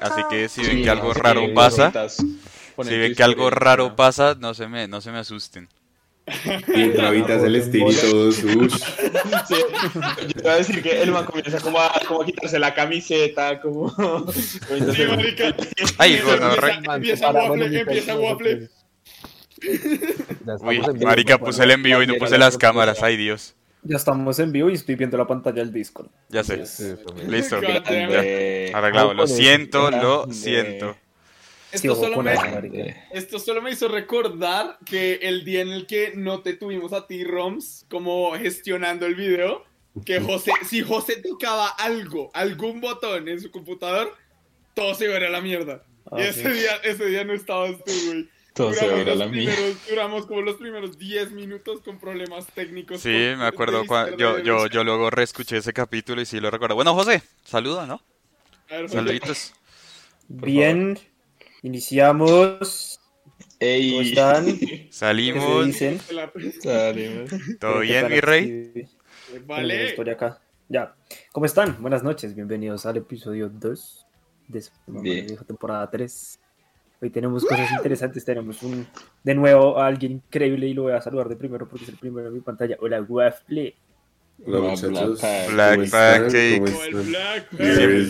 Así que si ven Sí, que algo raro pasa, si ven que algo raro pasa, no se me, no se me asusten. Y gravitas el estilo y todo sush. Sí, yo te voy a decir que el man comienza como a, como a quitarse la camiseta, como... Sí, marica. Ay, Empieza- bueno, re- empieza, Waffle, empieza Waffle. Uy, marica, puse el envío y no puse las cámaras, ay Dios. Ya estamos en vivo y estoy viendo la pantalla del Discord. Ya sé. Listo. God damn Ya. Arreglado. Lo siento, lo siento. Sí, Esto ojo solo, me, esto solo me hizo recordar que el día en el que no te tuvimos a ti, Roms, como gestionando el video, que José, si José tocaba algo, algún botón en su computador, todo se iba a ir a la mierda. Ah, y sí. ese día, ese día no estabas tú, güey. Todo se va a ir a la mierda. primeros- Duramos como los primeros 10 minutos con problemas técnicos. Sí, me acuerdo. de cua- yo, yo, yo luego reescuché ese capítulo y sí lo recuerdo. Bueno, José, saluda, ¿no? A ver, José. Saluditos. Bien, iniciamos. ¿Cómo están? ¿Qué se Salimos. dicen? La- salimos. ¿Todo ¿Qué bien, mi rey? la Vale. historia acá. Ya. ¿Cómo están? Buenas noches. Bienvenidos al episodio 2 de vieja temporada 3. Hoy tenemos cosas interesantes. Tenemos un de nuevo a alguien increíble y lo voy a saludar de primero porque es el primero en mi pantalla. Hola, Waffle. Hola muchachos. Black. Pancake.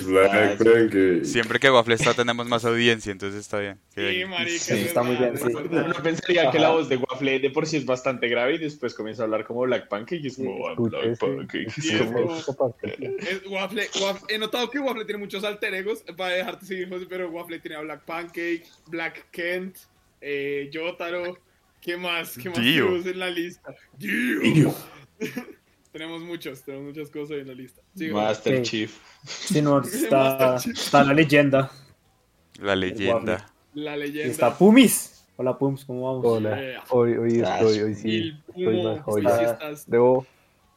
Black Pancake. Siempre que Waffle está tenemos más audiencia, entonces está bien. Sí, marica. Sí, es está muy bien, sí. Uno pensaría que la voz de Waffle de por sí es bastante grave y después comienza a hablar como Black Pancake y es como "Ah, Black Pancake. Sí, es como- es Waffle, Waffle- he notado que Waffle tiene muchos alter egos para dejarte seguir, José, pero Waffle tiene a Black Pancake, Black Kent, eh, Yotaro. ¿Ququé más? ¿Qué más en la lista? Dio. tenemos muchos, tenemos muchas cosas en la lista. Master. Chief. Sí, no, está, está la leyenda. La leyenda. La Y leyenda. está Pumis. Hola, Pums, ¿cómo vamos? Hola, Eh, hoy, hoy estoy, hoy sí, estoy más joya. hoy sí estás- Debo,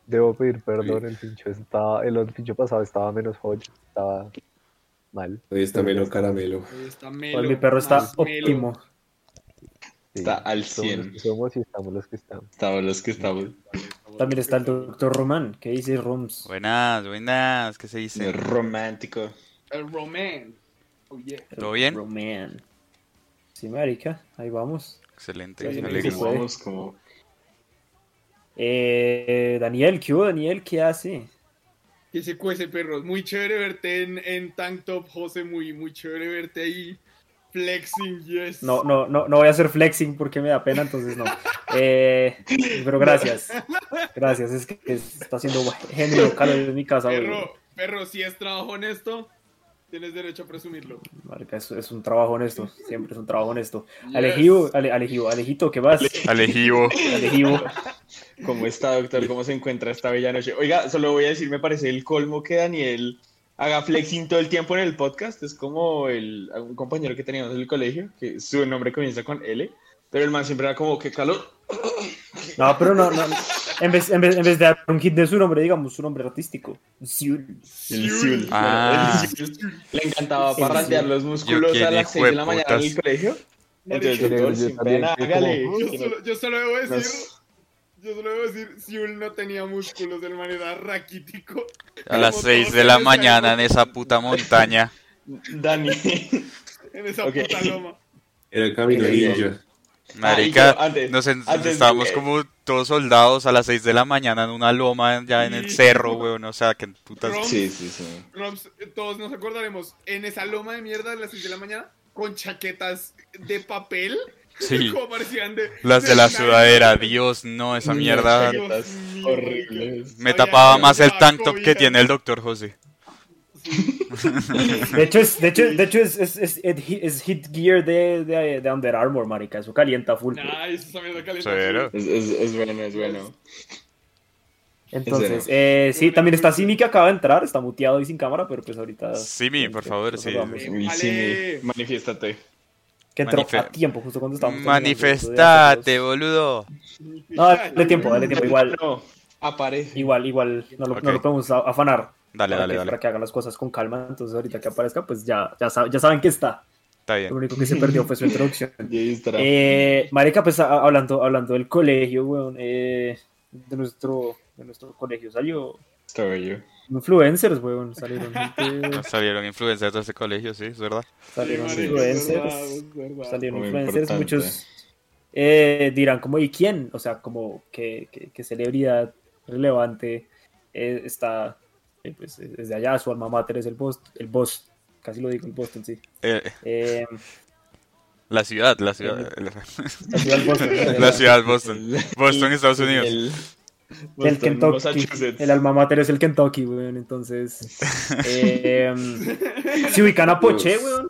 debo pedir perdón, el pincho estaba, el pincho pasado estaba menos joya, estaba mal. Hoy está Melo Caramelo. hoy está Hoy Melo, mi perro está óptimo. Sí, Está al somos 100. los que somos y estamos los que estamos. Estamos los que estamos. También está el doctor Román. ¿Qué dice Roms? Buenas, buenas. ¿Qué se dice? Romántico. El Roman. Oh, yeah. ¿Todo bien? Román. Sí, marica, ahí vamos. Excelente. Sí, me sí, alegro. sí. Como vamos, como... Eh, Daniel, ¿qué hubo, Daniel? ¿Qué hace? Que se cuece, perros. Muy chévere verte en, en Tank Top, José. Muy, muy chévere verte ahí flexing, yes. No, no, no, no voy a hacer flexing porque me da pena, entonces no. Eh, pero gracias. Gracias, es que está haciendo genio calor en mi casa. Perro, perro, si es trabajo honesto, tienes derecho a presumirlo. Marica, es, es un trabajo honesto, siempre es un trabajo honesto. Yes. Alejivo, ale, Alejivo, Alejito, ¿qué vas? Alejivo. Alejivo. ¿Cómo está, doctor? ¿Cómo se encuentra esta bella noche? Oiga, solo voy a decir, me parece el colmo que Daniel haga flexing todo el tiempo en el podcast. Es como el, un compañero que teníamos en el colegio, que su nombre comienza con L, pero el man siempre era como, qué calor. No, pero no, no. En vez, en, vez, en vez de dar un hit de su nombre, digamos su nombre artístico. Ziul. El Ziul. Ah. Le encantaba parrandear los músculos a ¿quién las hijo 6 de la mañana en el colegio. Entonces, Yo yo. Yo solo, yo solo debo decir, yo solo debo decir, Siul no tenía músculos de manera raquítico. A las Como 6 todos de la mañana en esa puta montaña. Dani. En esa Ok. puta loma. Era el ninja. Marica, Ah, y yo, antes- nos en- antes, estábamos eh, como todos soldados a las 6 de la mañana en una loma ya en el cerro, weón. O sea, que putas. Rom, Sí, sí, sí. Roms, eh, todos nos acordaremos en esa loma de mierda a las 6 de la mañana con chaquetas de papel. Sí. Como parecían de. Las de la sudadera, Dios, no, esa mierda. Horribles. Me tapaba más el tank top que tiene el doctor José. De hecho, es, de hecho, de hecho es, es, es, es hit gear de, de, de Under Armour, marica. Eso calienta full. Calienta. Es, es, es bueno, es bueno. Entonces, eh, sí, también está Simi que acaba de entrar. Está muteado y sin cámara, pero pues ahorita. Simi, por favor, sí. Vale. manifiéstate. Que entró Manife- a tiempo, justo cuando estábamos Manifestate, boludo. No, dale tiempo, dale tiempo. Igual, No, aparece. igual, igual. No lo, no lo podemos afanar. Dale, para dale, que, dale. Para que hagan las cosas con calma. Entonces, ahorita que aparezca, pues ya, ya, sab- ya saben que está. Está Lo bien. único que se perdió fue su introducción. Y ahí está. Eh, marica, pues hablando, hablando del colegio, weón, eh, de nuestro, de nuestro colegio salió Estaba yo. Influencers, weón, salieron gente, Salieron influencers de ese colegio, sí, es verdad. salieron Sí, influencers, es verdad. salieron Muy influencers, importante. muchos eh, dirán como, ¿y quién? O sea, como, ¿qué, qué- qué celebridad relevante eh, está, eh, pues, desde allá, su alma mater es el Boston, el Boston, casi lo digo, el Boston, sí. Eh, Eh, la ciudad, la ciudad. la ciudad Boston, La ciudad Boston. Boston, Estados Unidos. El, Kentucky, Massachusetts. el alma mater es el Kentucky, weón, entonces eh, se ubican a Poché, weón,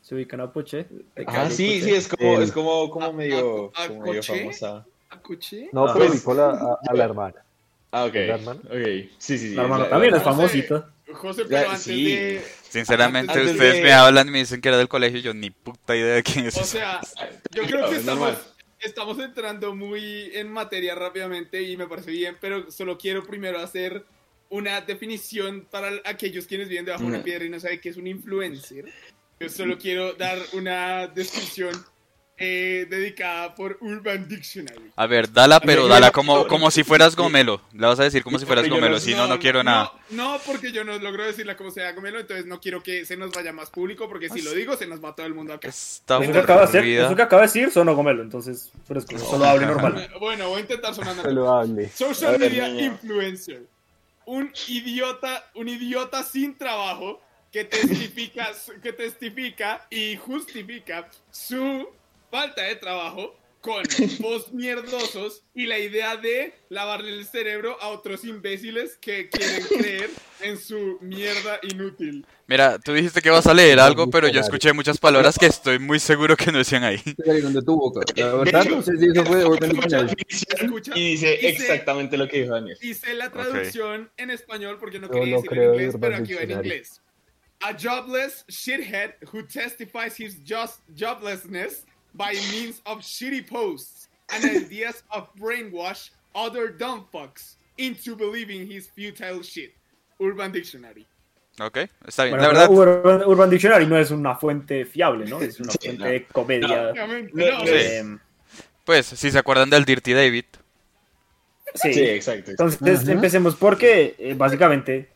se ubican a Poché. de Ah, sí, sí, es como, El- es como, como ¿A- medio, a- a como medio coche? famosa. ¿Acuché? No, Ah, pero pues- ubicó la- a, a la hermana. Ah, ok. ¿La hermana? Ok, sí, sí, sí. La hermana también es famosita. José, pero antes sí. de... Sinceramente, Antes ustedes de- me hablan y me dicen que era del colegio y yo ni puta idea de quién es. O sea, yo creo No, que es estamos, normal. Estamos entrando muy en materia rápidamente y me parece bien, pero solo quiero primero hacer una definición para aquellos quienes viven debajo de una piedra y no saben qué es un influencer. Yo solo quiero dar una descripción eh, dedicada por Urban Dictionary. A ver, dala, pero dala como, como si fueras gomelo. Le vas a decir como si fueras no- gomelo, si no, no quiero nada. No, porque yo no logro decirla como sea Gomelo, entonces no quiero que se nos vaya más público, porque si lo digo se nos va todo el mundo acá. Está Eso que acaba de hacer, eso que acaba de decir sonó gomelo, entonces fresco, solo hable normal. Bueno, voy a intentar sonar. Saludable. Social ver, media niña. influencer. Un idiota, un idiota sin trabajo que testifica, que testifica y justifica su falta de trabajo con post mierdosos y la idea de lavarle el cerebro a otros imbéciles que quieren creer en su mierda inútil. Mira, tú dijiste que vas a leer algo, pero yo escuché muchas palabras que estoy muy seguro que no decían ahí. de tu boca. La verdad, no sé si eso fue Escucha y dice exactamente lo que dijo Daniel. Hice la traducción en español porque no quería decir en inglés, pero aquí va en inglés. A jobless shithead who testifies his just joblessness by means of shitty posts and ideas of brainwash other dumb fucks into believing his futile shit. Urban Dictionary. Ok, está bien. Bueno, La verdad, Urban, Urban Dictionary no es una fuente fiable, ¿no? Es una Sí, fuente no. de comedia. No, no. eh, pues, si se acuerdan del Dirty David, sí. Sí, exacto. Entonces empecemos porque eh, básicamente,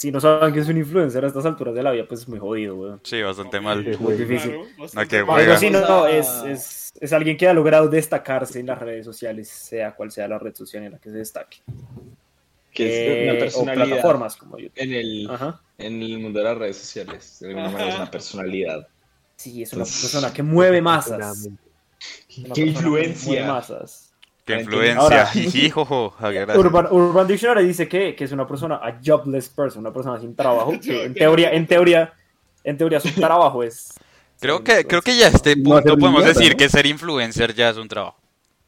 si no saben que es un influencer a estas alturas de la vida, pues es muy jodido, weón. sí, bastante mal. Sí, Muy difícil. Claro, bastante. Pero sí, no, no, es, es, es alguien que ha logrado destacarse en las redes sociales, sea cual sea la red social en la que se destaque. Que es Eh, una o personalidad plataformas como YouTube. en el, Ajá. en el mundo de las redes sociales. De alguna manera es una personalidad. Sí, es una persona que mueve masas. Una ¡Qué persona que influencia! mueve masas. Qué influencia. Ahora- jojo. Ah. Urban, Urban Dictionary dice que, que es una persona, a jobless person, una persona sin trabajo. que en teoría, en teoría, en teoría su trabajo es. Creo que, creo que ya a este punto podemos decir ¿no? que ser influencer ya es un trabajo.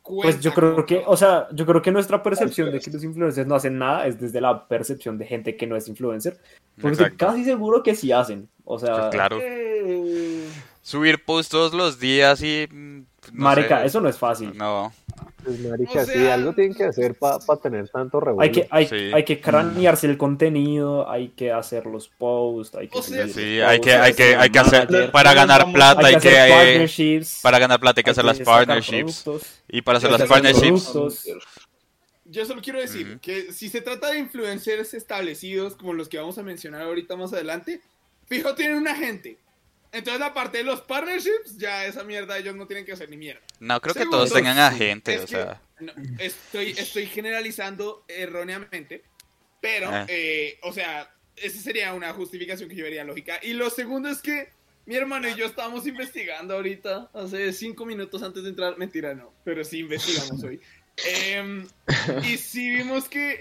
Pues yo creo que, o sea, yo creo que nuestra percepción de que los influencers no hacen nada es desde la percepción de gente que no es influencer. Porque estoy casi seguro que sí hacen. O sea, Pues claro. Eh, Subir posts todos los días y. mm, no marica, sé. eso no es fácil. No. Pues, marica, O sí, algo tienen que hacer para tener tanto revuelo. Hay que, hay, Sí. hay que cranearse el contenido, hay que hacer los posts, hay que O sea, subir Sí, los hay posts, que, hay que, hay que hacer. manager, Para ganar plata hay que Para ganar plata hay que hacer las partnerships. productos, Y para hacer las partnerships. productos. Yo solo quiero decir que si se trata de influencers establecidos como los que vamos a mencionar ahorita más adelante, fijo tienen un agente. Entonces, aparte de los partnerships, ya esa mierda ellos no tienen que hacer ni mierda. No, creo que todos tengan agente, Es o sea. no, estoy, estoy generalizando erróneamente, pero, Ah. eh, o sea, esa sería una justificación que yo vería lógica. Y lo segundo es que mi hermano y yo estábamos investigando ahorita, hace cinco minutos antes de entrar. Mentira, no, pero sí investigamos hoy. Em, y sí vimos que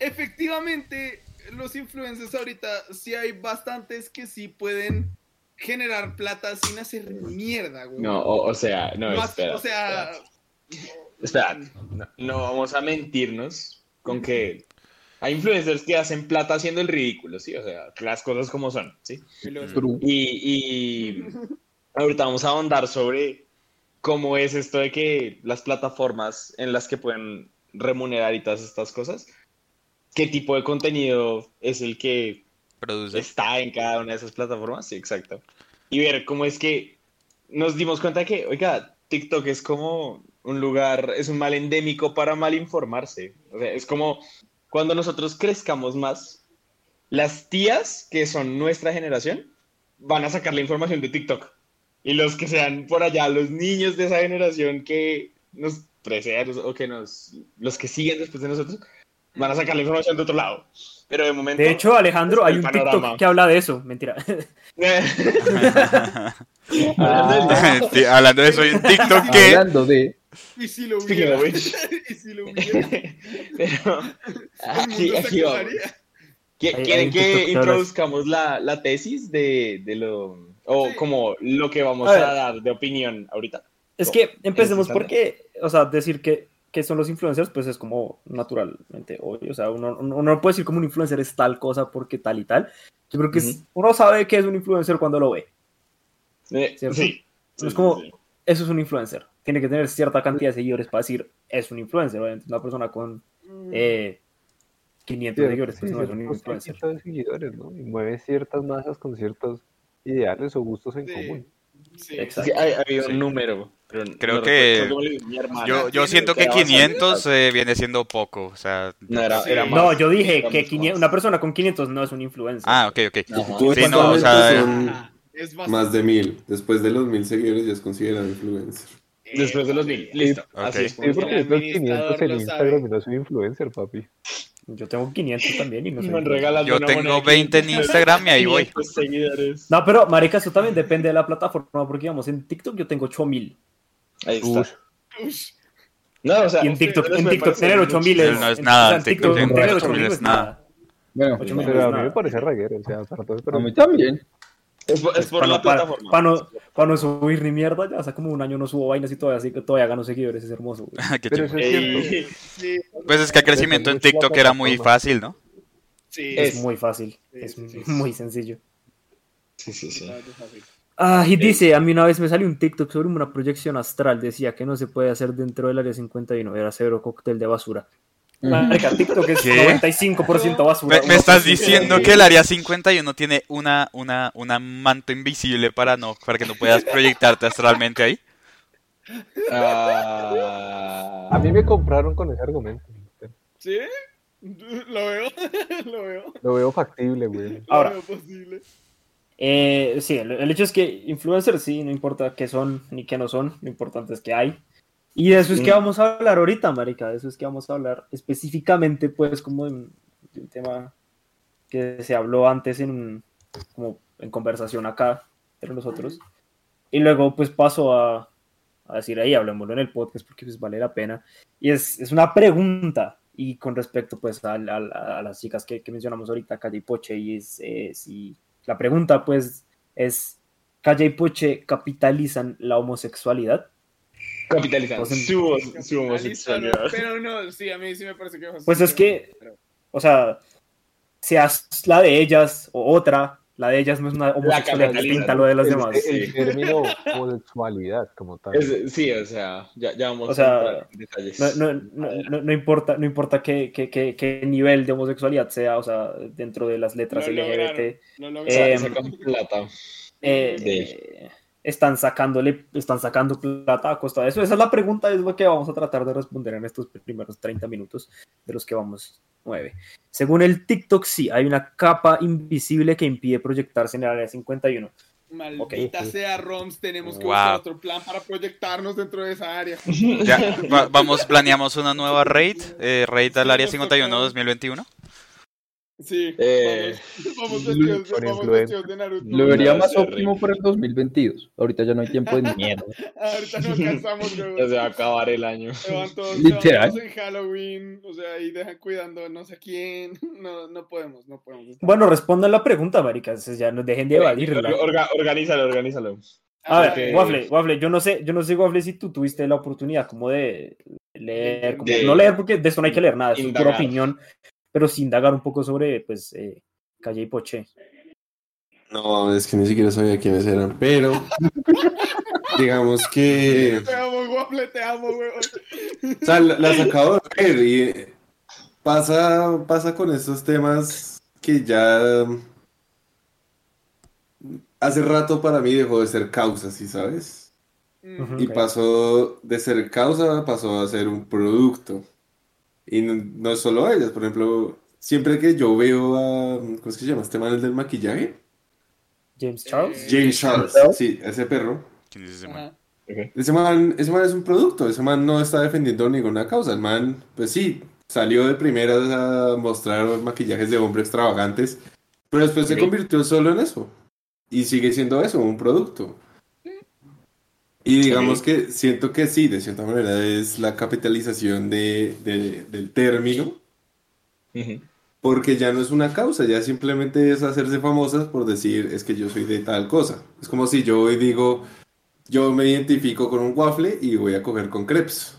efectivamente los influencers ahorita sí hay bastantes que sí pueden generar plata sin hacer mierda, güey. No, o, o sea, no, Más- espera. o sea, Espera, no, no vamos a mentirnos con que hay influencers que hacen plata haciendo el ridículo, ¿sí? O sea, las cosas como son, ¿sí? Y, y ahorita vamos a ahondar sobre cómo es esto de que las plataformas en las que pueden remunerar y todas estas cosas, qué tipo de contenido es el que Produce. está en cada una de esas plataformas, sí, exacto. Y ver cómo es que nos dimos cuenta que, oiga, TikTok es como un lugar, es un mal endémico para mal informarse. O sea, es como cuando nosotros crezcamos más, las tías que son nuestra generación van a sacar la información de TikTok. Y los que sean por allá, los niños de esa generación que nos preceden o que nos, los que siguen después de nosotros, van a sacar la información de otro lado. Pero de momento... De hecho, Alejandro, hay un panorama. TikTok que habla de eso. Mentira. Sí, hablando de eso, hay un TikTok que. Hablando de. Y si lo hubiera. y si lo hubiera. Pero aquí, aquí vamos. acabaría. ¿Qui- Hay- ¿Quieren que introduzcamos la, la tesis de, de lo... o Sí. como lo que vamos A dar de opinión ahorita? Es que empecemos porque, o sea, decir que, que son los influencers, pues es como naturalmente obvio. O sea, uno, no puede decir como un influencer es tal cosa porque tal y tal. Yo creo que es- uno sabe que es un influencer cuando lo ve. Eh, sí. Es como- Eso es un influencer. Tiene que tener cierta cantidad de seguidores para decir es un influencer. Obviamente, una persona con eh, 500 seguidores, pues no es un influencer. de seguidores, ¿no? Y mueve ciertas masas con ciertos ideales o gustos en Sí. común. Sí. Exacto. Sí, hay, un número. Pero Creo no que- recuerdo hermana. Yo, yo siento que era bastante 500 eh, viene siendo poco. O sea. No, era, Sí. más. No, yo dije que mucho 500 más. una persona con 500 no es un influencer. Ah, ok, ok. Sí, no, o sea, Es bastante. más de mil. Después de los mil seguidores ya es considerado influencer. Después de los mil. Listo. Ok. Así es. Sí, porque administrador 500 en Instagram y no soy influencer, papi. Yo tengo 500 también y no regalas Yo tengo moneda de 20 en 500 Instagram y ahí voy. 500 seguidores. No, pero marica, eso también depende de la plataforma, porque digamos, en TikTok yo tengo 8000. Ahí está. Ush. No, o sea, Y en TikTok, en TikTok tener 8000 muchísimo. es, No es nada, en TikTok TikTok tener tener 8000 8000 es nada. Bueno, 8000 no Pero es a mí me parece reguero, o sea, para todos, a pero mí también. Es por, es por Para, la para- plataforma. para no, para no subir ni mierda, ya hace como un año no subo vainas y todavía, así que todavía gano seguidores, es hermoso. Pero eso es cierto. Sí, Pues es que el crecimiento en TikTok era muy fácil, ¿no? sí. Es, Es- muy fácil, sí, es sí, sí. muy sencillo. Sí, sí, sí. Ah, y dice, a mí una vez me salió un TikTok sobre una proyección astral, decía que no se puede hacer dentro del área 51, era cero cóctel de basura. Marica, TikTok es ¿Qué? 95% basura. Me, me estás diciendo que el área 51 tiene una, una, una manto invisible para no, para que no puedas proyectarte astralmente ahí. Ah, A mí me compraron con ese argumento. ¿Sí? Lo veo, lo veo. Lo veo factible, güey. Ahora. Lo veo posible. Eh, sí, el, el hecho es que influencers sí, no importa qué son ni qué no son, lo importante es que hay. Y de eso es que Mm. vamos a hablar ahorita, marica, de eso es que vamos a hablar específicamente, pues, como de, de un tema que se habló antes en, como en conversación acá entre nosotros. Y luego, pues, paso a, a decir ahí, hablemoslo en el podcast porque pues vale la pena. Y es, es una pregunta, y con respecto, pues, a, a- a las chicas que, que mencionamos ahorita, Calle y Poche, y es eh, si la pregunta, pues, es, ¿Calle y Poche capitalizan la homosexualidad? capitalizando Pues en- su, su homosexualidad. pero no, sí, a mí sí me parece que Pues es que- pero- O sea, seas la de ellas o otra, la de ellas no es una homosexualidad distinta a lo de las el- demás. El Sí. término homosexualidad como tal. Es- sí, o sea, ya, ya vamos O sea, a entrar en detalles. No, no, no, no- importa, no importa qué, qué, qué- qué nivel de homosexualidad sea, o sea, dentro de las letras LGBT, lograron, lo lograron. Eh, Sacan plata. eh, De- eh, están sacándole, están sacando plata a costa de eso. Esa es la pregunta, es lo que vamos a tratar de responder en estos primeros 30 minutos, de los que vamos 9. Según el TikTok, sí, hay una capa invisible que impide proyectarse en el área 51. Maldita Ok. sea ROMS, tenemos que Wow. buscar otro plan para proyectarnos dentro de esa área. Ya, va- vamos, planeamos una nueva raid, eh, raid al área 51 2021. Sí, Eh, vamos, vamos vestidos, con vamos influencer. vestidos de Naruto. Lo vería más óptimo para el 2022. Ahorita ya no hay tiempo de mierda. Ahorita no alcanzamos, ya se va a acabar el año. Todos, Literal. en Halloween, o sea, y dejan cuidando no sé quién. No, no podemos, no podemos. Bueno, respondan la pregunta, maricas, ya no dejen de evadirla. Orga- organízalo, organízalo. A ver, Waffle, Waffle, yo no sé, yo no sé, Waffle, si tú tuviste la oportunidad como de leer, como- De- no leer porque de esto no hay que leer nada, es pura opinión, pero sin indagar un poco sobre, pues, eh, Calle y Poche. No, es que ni siquiera sabía quiénes eran, pero digamos que Te amo, Waffle, te amo, weón. o sea, la- las acabo de ver y pasa, pasa con estos temas que ya hace rato para mí dejó de ser causa, ¿sí sabes? Ujú, Y pasó de ser causa, pasó a ser un producto. Y no, no es solo ellas, por ejemplo, siempre que yo veo a, ¿cómo es que se llama? Este man el del maquillaje. James Charles. James Charles, sí, ese perro. ¿Quién es ese man? Ese man, ese man es un producto, ese man no está defendiendo ninguna causa. El man, pues sí, salió de primeras a mostrar maquillajes de hombre extravagantes, pero después se convirtió solo en eso. Y sigue siendo eso, un producto. Y digamos que siento que sí, de cierta manera es la capitalización de, de- del término, Ujú. porque ya no es una causa, ya simplemente es hacerse famosas por decir es que yo soy de tal cosa. Es como si yo hoy digo, yo me identifico con un waffle y voy a coger con crepes.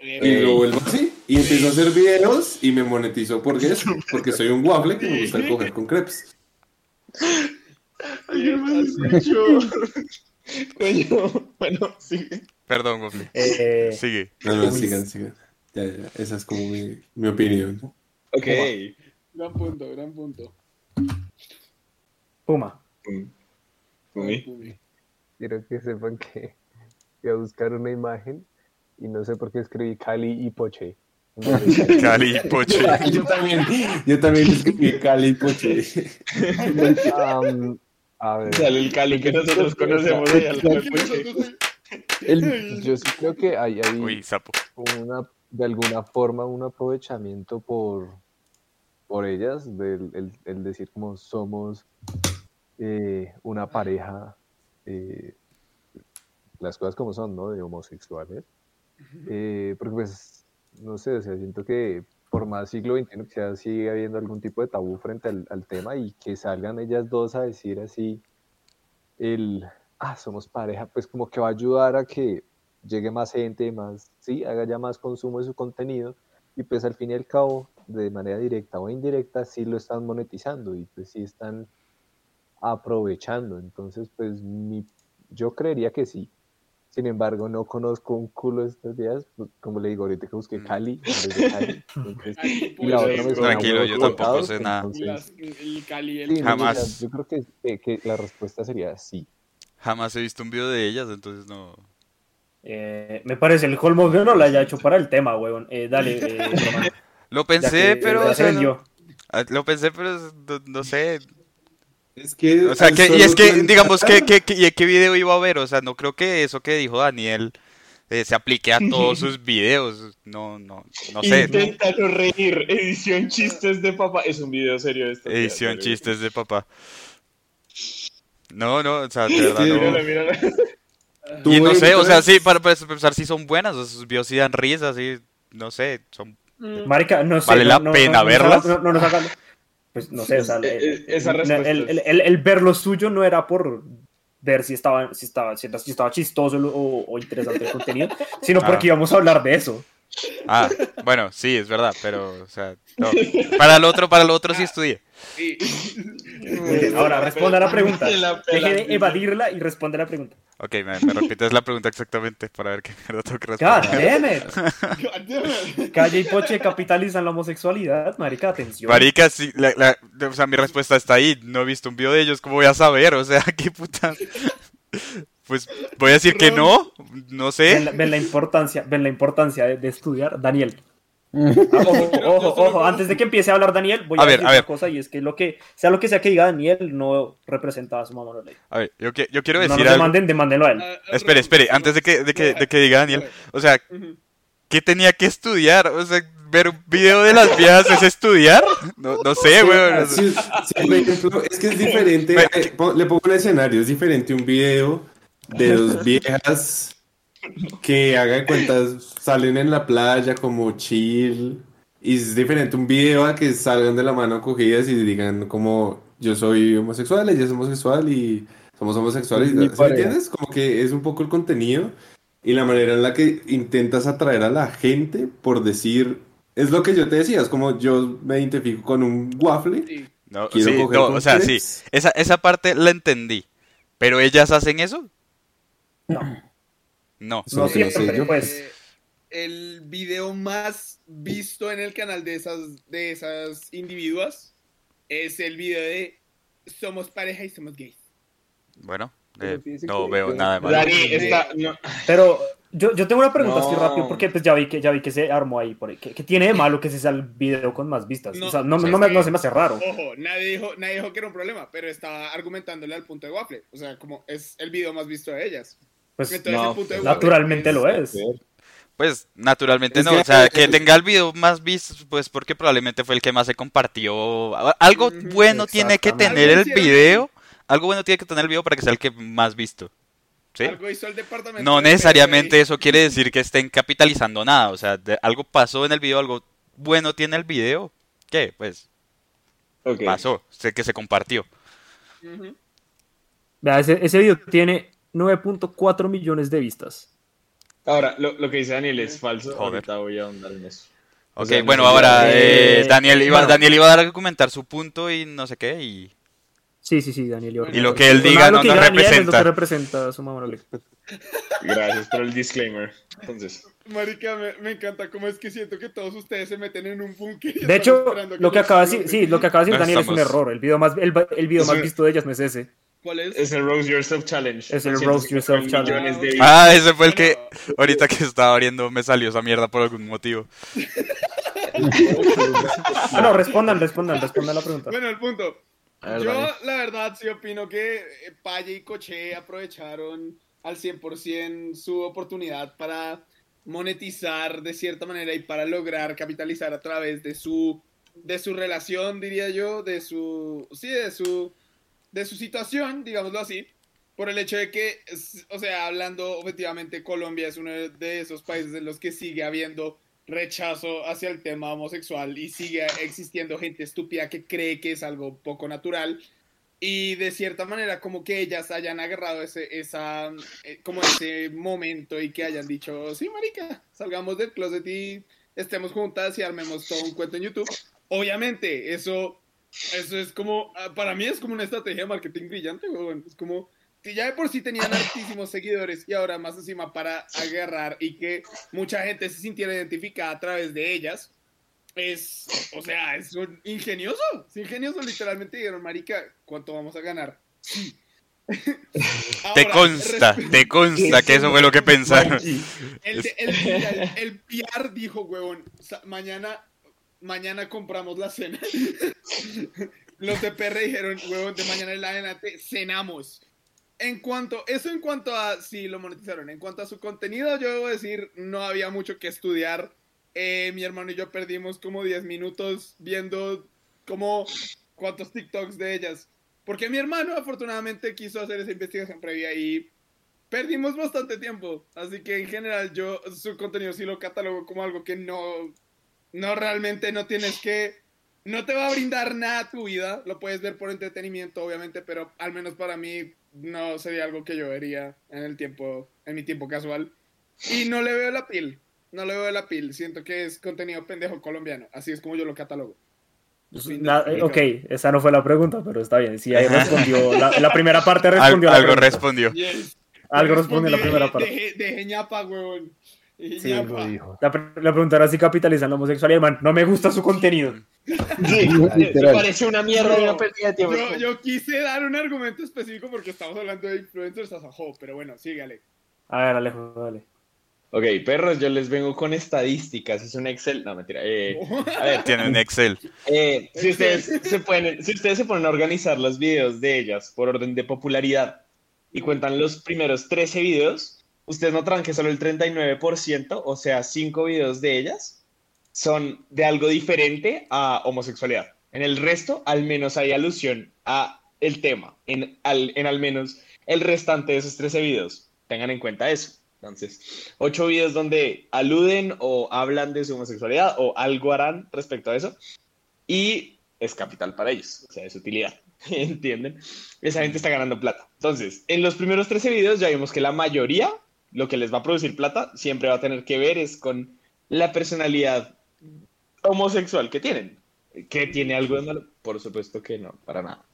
Y Ey. lo vuelvo así. Y empiezo a hacer videos y me monetizo porque eso, porque soy un waffle que me gusta coger con crepes. Alguien más escuchó. Coño, bueno, sigue. Perdón, Waffle. Eh, Sigue. No, no, sigan, sigan. Ya, ya, esa es como mi, mi opinión. Ok. Gran punto, gran punto. Puma. Pum. Pumi. Quiero que sepan que voy a buscar una imagen y no sé por qué escribí Cali y Poche. Cali, Poche. Yo también, yo también escribí Cali Poche. Am, a ver. Sale el Cali que nosotros conocemos allá al. El- yo sí creo que hay, hay Uy, sapo. una, de alguna forma un aprovechamiento por, por ellas, del el, el decir como somos eh, una pareja, eh, las cosas como son, ¿no? De homosexuales. Eh, porque pues, no sé, o sea, siento que por más siglo XXI que sea, sigue habiendo algún tipo de tabú frente al, al tema y que salgan ellas dos a decir así el, ah, somos pareja, pues como que va a ayudar a que llegue más gente, más, sí, haga ya más consumo de su contenido y pues al fin y al cabo, de manera directa o indirecta, sí lo están monetizando y pues sí están aprovechando. Entonces, pues mi, yo creería que sí. Sin embargo, no conozco un culo de estos días, pues, como le digo, ahorita que busqué Cali, de Cali, entonces, Cali, y la Poche. otra me suena Tranquilo, yo tampoco sé nada. entonces, el Cali, sí, el o sea, Jamás. yo creo que, eh, que la respuesta sería sí. Jamás he visto un video de ellas, entonces no. Eh, me parece el colmo que no lo haya hecho para el tema, weón. Eh, dale, eh, Román, Lo pensé, que pero. o sea, lo pensé, pero no sé. Es que, O sea, que, y es que, digamos, que, que, que- ¿y qué video iba a ver? O sea, no creo que eso que dijo Daniel eh, se aplique a todos sus videos. No, no, no sé. Intenta no reír. Edición chistes de papá. Es un video serio días, Edición chistes de papá. No, no, o sea, de verdad Sí, no. Mírala, mírala. Tú Y no sé, o sea, sí, para, para pensar si son buenas, o sea, sus videos sí dan risas, sí, no sé, son... Marica, no sé. ¿Vale no- la no- pena no- no nos verlas? No, no nos haga- Pues no sé, o sea, el, Eh, esa el- el- ver lo suyo no era por ver si estaba, si estaba, si estaba chistoso o, o interesante el contenido, sino Ah. porque íbamos a hablar de eso. Ah, bueno, sí, es verdad, pero, o sea, no. Para el otro, para el otro sí estudié. Sí. Ahora responda a la pregunta. Deje de evadirla y responde a la pregunta. Ok, me, me repites la pregunta exactamente para ver qué mierda tengo que God responder. damn it. Calle y Poche capitalizan la homosexualidad, marica, atención. Marica, sí, la, la- o sea, mi respuesta está ahí, no he visto un video de ellos, ¿cómo voy a saber? O sea, qué puta... Pues voy a decir que no, no Ven sé. la, ven la importancia, ven la importancia de, de estudiar. Daniel. Ah, ojo, ojo, ojo, antes de que empiece a hablar Daniel, voy a, A ver, decir a una cosa y es que lo que sea lo que sea que diga Daniel no representa a su mamá. No, A ver, yo, que- yo quiero no decir demanden, demándenlo a él. Ah, Espere, espere, antes de que, de que, de que diga Daniel, o sea. ¿qué tenía que estudiar? O sea, ver un video de las viejas es estudiar? No, no sé, weón. Sí, sí, por ejemplo, es que es diferente. Eh, le pongo un escenario: es diferente un video de dos viejas que hagan cuentas, salen en la playa como chill. Y es diferente un video a que salgan de la mano cogidas y digan, como yo soy homosexual, ella es homosexual y somos homosexuales. ¿Sí me pareja. entiendes? Como que es un poco el contenido y la manera en la que intentas atraer a la gente por decir. Es lo que yo te decía, es como yo me identifico con un waffle Sí. No, Quiero sí, coger no, o sea, sí. tres. Esa, esa parte la entendí. ¿Pero ellas hacen eso? No, No. No siempre, yo. pues. Eh, el video más visto en el canal de esas, de esas individuas es el video de Somos pareja y somos gays. Bueno, eh, no veo nada de malo. Dani está. no, Pero yo, yo tengo una pregunta así No. rápido, porque pues ya vi que ya vi que se armó ahí. Por ahí. ¿Qué, qué tiene de malo que ese sea el video con más vistas? No, o sea, no, sí, no, me, no se me hace raro. Ojo, nadie dijo, nadie dijo que era un problema, pero estaba argumentándole al punto de Waffle. O sea, como es el video más visto de ellas. Pues Entonces no, el punto de pues, naturalmente lo es. Pues naturalmente Es no, que- o sea, que tenga el video más visto, pues porque probablemente fue el que más se compartió. Algo bueno tiene que tener el video, algo bueno tiene que tener el video para que sea el que más visto. ¿Sí? Algo hizo el departamento. No necesariamente eso quiere decir que estén capitalizando nada, o sea, de- algo pasó en el video, algo bueno tiene el video. ¿Qué? Pues ok. pasó, sé que se compartió. Ujú. Vea, ese, ese video tiene 9.4 millones de vistas. Ahora, lo, lo que dice Daniel es falso. Joder. Ahorita voy a ahondar en eso. O Ok, sea, no bueno, ahora eh, Daniel, iba, bueno. Daniel iba a dar a argumentar su punto y no sé qué, y Sí, sí, sí, Daniel. Y lo que él diga lo no que nos diga Daniel Es lo representa. que representa a su mamá. Gracias por el disclaimer. Entonces, Marica, me, me encanta cómo es que siento que todos ustedes se meten en un búnker. y De hecho, lo que acaba de decir, exploten. sí, lo que acaba de decir No Daniel es un estamos- error. El video más, el, el video más visto de ellas no es ese. ¿Cuál es? es el Roast Yourself Challenge. Es el Roast Yourself 150 Challenge. de Ah, ese fue el que ahorita que estaba abriendo me salió esa mierda por algún motivo. Ah, no, respondan, respondan, respondan la pregunta. Bueno, el punto. Ver, Yo, Dani. la verdad, sí opino que eh, Paye y Coche aprovecharon al 100% su oportunidad para monetizar de cierta manera y para lograr capitalizar a través de su de su relación, diría yo, de su sí, de su de su situación, digámoslo así, por el hecho de que, o sea, hablando objetivamente, Colombia es uno de esos países en los que sigue habiendo rechazo hacia el tema homosexual y sigue existiendo gente estúpida que cree que es algo poco natural. Y de cierta manera como que ellas hayan agarrado ese esa eh, como ese momento y que hayan dicho sí marica salgamos del closet y estemos juntas y armemos todo un cuento en YouTube obviamente eso eso es como ah, para mí es como una estrategia de marketing brillante weón. es como que ya de por sí tenían altísimos seguidores y ahora más encima para agarrar y que mucha gente se sintiera identificada a través de ellas es, o sea, es un ingenioso, es ingenioso, literalmente dijeron, marica, ¿cuánto vamos a ganar? Sí. Te Ahora, consta, resp- te consta que eso fue lo que pensaron. El, el, el, el PR dijo, huevón, mañana, mañana compramos la cena. Los de PR dijeron, huevón, de mañana en adelante cenamos. En cuanto, eso en cuanto a, sí, lo monetizaron. En cuanto a su contenido, yo debo decir, no había mucho que estudiar. Eh, mi hermano y yo perdimos como 10 minutos viendo como cuántos TikToks de ellas. Porque mi hermano afortunadamente quiso hacer esa investigación previa y perdimos bastante tiempo. Así que en general yo su contenido sí lo catalogo como algo que no, no realmente no tienes que, no te va a brindar nada a tu vida. Lo puedes ver por entretenimiento, obviamente, pero al menos para mí no sería algo que yo vería en el tiempo, en mi tiempo casual. Y no le veo la piel, no le veo la piel. Siento que es contenido pendejo colombiano. Así es como yo lo catalogo. La- eh, ok, esa no fue la pregunta, pero está bien. Sí, ahí respondió. La, la primera parte respondió. Al- la algo pregunta. respondió. Yes. Algo respondió en la Respondí primera parte. De, de, de ñapa, huevón. Y Sí, ñapa. Lo dijo. La, pre- la pregunta era si capitalizan la homosexualidad. Man, no me gusta su contenido. Sí, Literal. parece una mierda y una pérdida de tiempo. Yo, yo quise dar un argumento específico porque estamos hablando de influencers a pero bueno, sígale. A ver, Alejo, dale. Ok, perros, yo les vengo con estadísticas. Es un Excel. No, mentira. Eh, a ver, Tiene un Excel. eh, si, ustedes se pueden, si ustedes se ponen a organizar los videos de ellas por orden de popularidad y cuentan los primeros 13 videos, ustedes notarán que solo el 39%, o sea, 5 videos de ellas, son de algo diferente a homosexualidad. En el resto, al menos hay alusión a el tema, en al, en al menos el restante de esos 13 videos. Tengan en cuenta eso. Entonces, 8 videos donde aluden o hablan de su homosexualidad o algo harán respecto a eso. Y es capital para ellos, o sea, es utilidad. ¿Entienden? Esa gente está ganando plata. Entonces, en los primeros 13 videos ya vimos que la mayoría, lo que les va a producir plata, siempre va a tener que ver es con la personalidad homosexual que tienen. ¿Que tiene algo de malo? Por supuesto que no, para nada.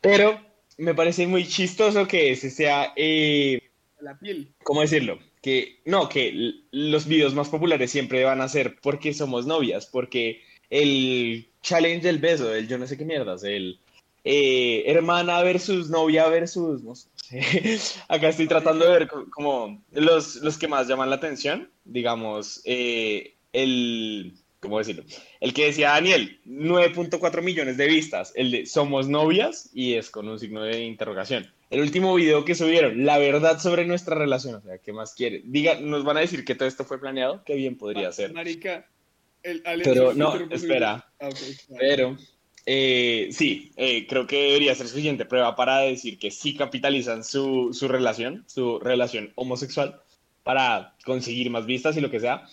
Pero me parece muy chistoso que ese sea, eh, La piel. ¿cómo decirlo? Que no, que los videos más populares siempre van a ser porque somos novias, porque el challenge del beso, el yo no sé qué mierdas, el eh, hermana versus novia versus, no sé. Acá estoy tratando de ver co- como los, los que más llaman la atención, digamos, eh, el, ¿cómo decirlo? El que decía Daniel, 9.4 millones de vistas, el de Somos novias y es con un signo de interrogación. El último video que subieron, la verdad sobre nuestra relación, o sea, ¿qué más quiere? Diga, nos van a decir que todo esto fue planeado, qué bien podría ser. Marica. El, Alex- Pero no, espera. Ah, claro. Pero eh, sí, eh, creo que debería ser suficiente prueba para decir que sí capitalizan su, su relación, su relación homosexual, para conseguir más vistas y lo que sea.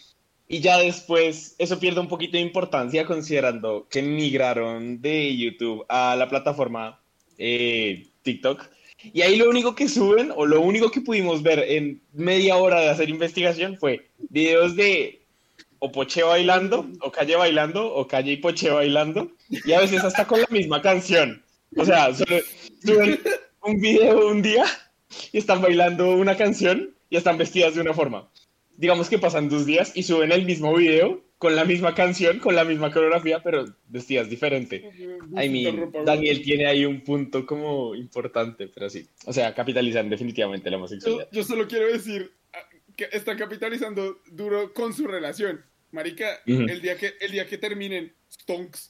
Y ya después eso pierde un poquito de importancia considerando que migraron de YouTube a la plataforma eh, TikTok. Y ahí lo único que suben, o lo único que pudimos ver en media hora de hacer investigación fue videos de o Poche bailando, o Calle bailando, o Calle y Poche bailando, y a veces hasta con la misma canción. O sea, solo suben un video un día y están bailando una canción y están vestidas de una forma. Digamos que pasan dos días y suben el mismo video con la misma canción, con la misma coreografía, pero vestidas diferente. I mean, Daniel tiene ahí un punto como importante, pero sí. O sea, capitalizan definitivamente la homosexualidad. yo solo quiero decir que está capitalizando duro con su relación. Marica, Ujú. el, día que, el día que terminen, stonks.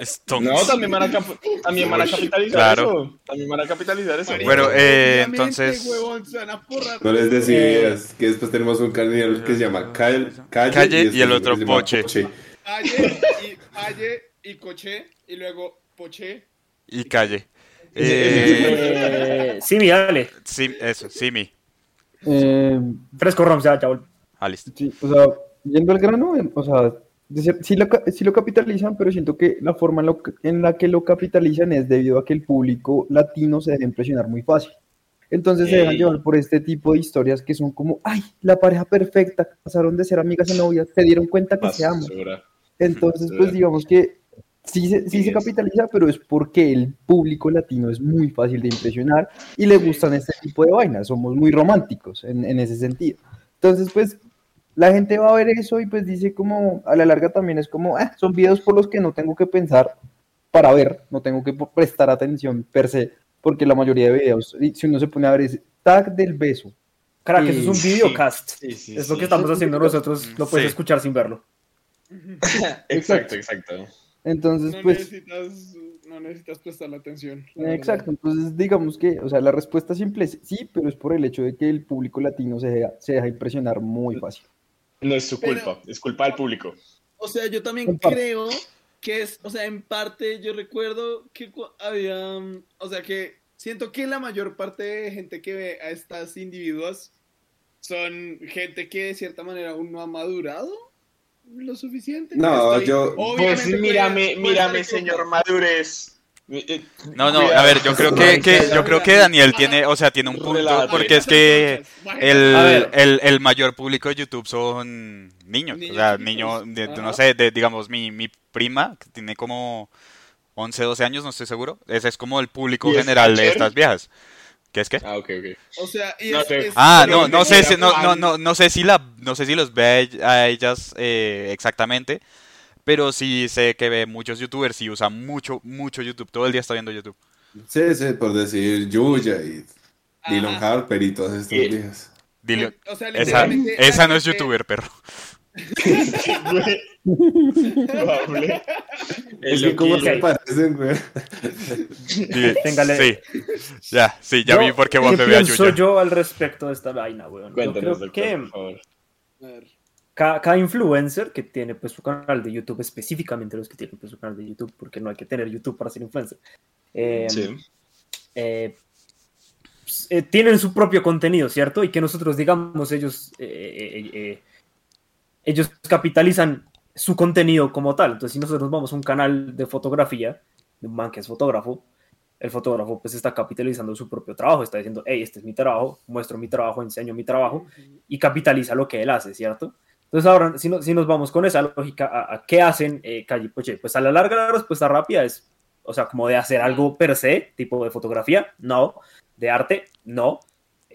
Stonks. No, también van a, también van a capitalizar claro. eso. También van a capitalizar eso. Marica, Bueno, eh, entonces- huevón, se van a forrar. No les decías que después tenemos un canal que se llama Cal- Calle, Calle y este el otro llama Poche. Aye y, Aye y Coche, y luego Poche. Y calle. Eh, Eh, sí, mi, dale. sí, eso, Simi. Eh, Fresco Roms, ya, ya Ah, listo. sí, o sea, yendo al grano, o sea, sí lo, sí lo capitalizan, pero siento que la forma en, lo en la que lo capitalizan es debido a que el público latino se deja impresionar muy fácil. Entonces se dejan llevar por este tipo de historias que son como, ay, la pareja perfecta, pasaron de ser amigas a novias, se dieron cuenta que se aman. Basura. Entonces, pues digamos que sí se, sí Sí, se capitaliza, pero es porque el público latino es muy fácil de impresionar y le gustan este tipo de vainas. Somos muy románticos en, en ese sentido. Entonces, pues la gente va a ver eso y pues dice como, a la larga también es como, "Ah, son videos por los que no tengo que pensar para ver, no tengo que prestar atención per se, porque la mayoría de videos, si uno se pone a ver, es tag del beso. Crack, eso es un Sí, videocast. Sí, sí, es lo sí. que estamos haciendo nosotros, lo puedes Sí. escuchar sin verlo. Exacto, exacto. Entonces, No, pues... necesitas, no necesitas prestarle atención. la verdad. Exacto, entonces digamos que, o sea, la respuesta simple es sí, pero es por el hecho de que el público latino se deja, se deja impresionar muy fácil. No es su Pero- culpa, es culpa del público. O sea, yo también creo que es, o sea, en parte yo recuerdo que había, o sea, que siento que la mayor parte de gente que ve a estas individuas son gente que de cierta manera aún no ha madurado lo suficiente. No, Estoy- yo- obviamente Pues mírame, mírame, señor. Madurez. Eh, No, no, a ver, yo creo que, que- yo creo que Daniel tiene, o sea, tiene un punto, porque es que el, el, el mayor público de YouTube son niños, o Niños sea, niños, de- no sé, de- digamos, mi, mi prima, que tiene como 11, 12 años, no estoy seguro, ese es como el público ¿Y es general de estas viejas. ¿Qué es qué? Ah, ok, ok. O sea, y No es, Ah, no, no sé, si, no, no, no, no sé si la, no sé si los ve a ell- a ellas eh, exactamente, pero sí sé que ve muchos youtubers y usa mucho, mucho YouTube, todo el día está viendo YouTube. Sí, sí, por decir Yuya y Dylan. Harper y todas estas Sí. viejas. Dile, o sea, esa, esa no es youtuber, perro. Probable. Es El que se parecen, güey. Sí, ya, sí, ya Yo- vi por qué ¿Qué Wafe ve a pienso Yuya. yo al respecto de esta vaina? Yo Cuéntanos, creo doctor, que por favor. A ver. cada, cada influencer que tiene pues su canal de YouTube, específicamente los que tienen pues su canal de YouTube, porque no hay que tener YouTube para ser influencer, eh, Sí. eh, pues, eh, tienen su propio contenido, ¿cierto? Y que nosotros digamos, ellos, eh, eh, eh, ellos capitalizan su contenido como tal. Entonces, si nosotros nos vamos a un canal de fotografía, de un man que es fotógrafo, el fotógrafo pues está capitalizando su propio trabajo, está diciendo, hey, este es mi trabajo, muestro mi trabajo, enseño mi trabajo y capitaliza lo que él hace, ¿cierto? Entonces ahora, si, no- si nos vamos con esa lógica, ¿a, a qué hacen eh, Calle Poche? Pues a la larga la respuesta rápida es, o sea, como de hacer algo per se, tipo de fotografía, no, de arte, no.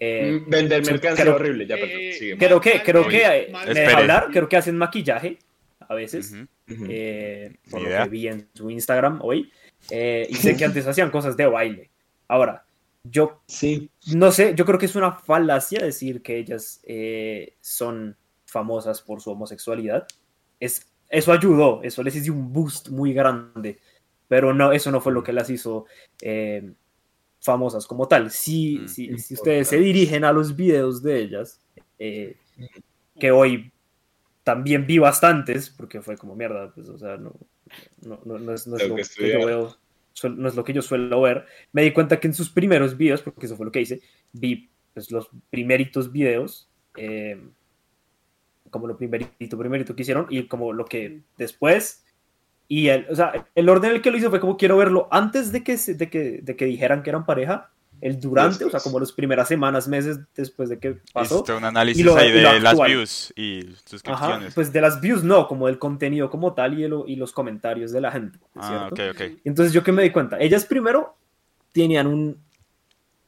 Eh, Mm, Vender mercancía creo- horrible, ya, Eh, perdón, sigue. creo que, creo Mal- que, eh, mal- me deja Espere. hablar, creo que hacen maquillaje a veces, eh, por lo que vi en su Instagram hoy, eh, y sé que antes hacían cosas de baile. Ahora, yo Sí. no sé, yo creo que es una falacia decir que ellas eh, son famosas por su homosexualidad. Es, eso ayudó, eso les dio un boost muy grande, pero no, eso no fue lo que las hizo eh, famosas como tal. Si, Mm. si, si ustedes se dirigen a los videos de ellas, eh, que hoy también vi bastantes, porque fue como mierda, pues, o sea, no, no, no- no es, no es lo que que yo veo, no es lo que yo suelo ver. Me di cuenta que en sus primeros videos, porque eso fue lo que hice, vi pues, los primeritos videos, eh, como lo primerito, primerito que hicieron, y como lo que después, y el, o sea, el orden en el que lo hice fue como quiero verlo antes de que, se- de que, de que dijeran que eran pareja, el durante, o sea, como las primeras semanas, meses después de que pasó. Hiciste un análisis lo- ahí de las views y Ajá, suscripciones. pues de las views no, como del contenido como tal y, de lo- y los comentarios de la gente, ah, ¿cierto? ok, ok. Entonces yo que me di cuenta, ellas primero tenían un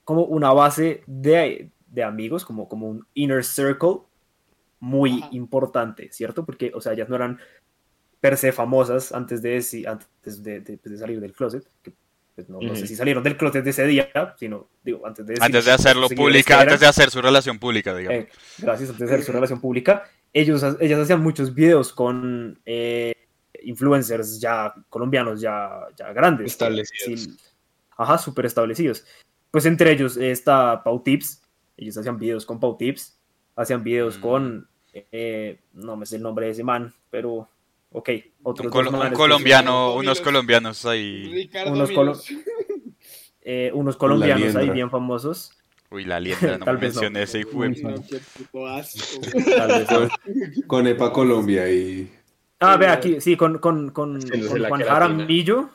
como una base de, de amigos, como, como un inner circle muy Ajá. importante, ¿cierto? Porque, o sea, ellas no eran per se famosas antes de, antes de, de- pues, de salir del closet, que pues, no, no sé si salieron del closet de ese día, sino, digo, antes de decir Antes de hacerlo pública, antes de hacer su relación pública, digamos. Eh, gracias, antes de hacer su relación pública, ellos, ellas hacían muchos videos con eh, influencers ya colombianos, ya, ya grandes. Establecidos. Sí, ajá, súper establecidos. Pues entre ellos está Pau Tips, ellos hacían videos con Pau Tips, hacían videos Mm. con, eh, no me sé el nombre de ese man, pero, ok, otros un, dos que colombiano, son- unos colombianos ahí. Ricardo unos eh, unos colombianos ahí bien famosos. Uy, la lienda, no Tal me vez no. mencioné ese hijo. Con EPA Colombia y Ah, ve aquí, sí, con, con, con, con Juan. Jaramillo,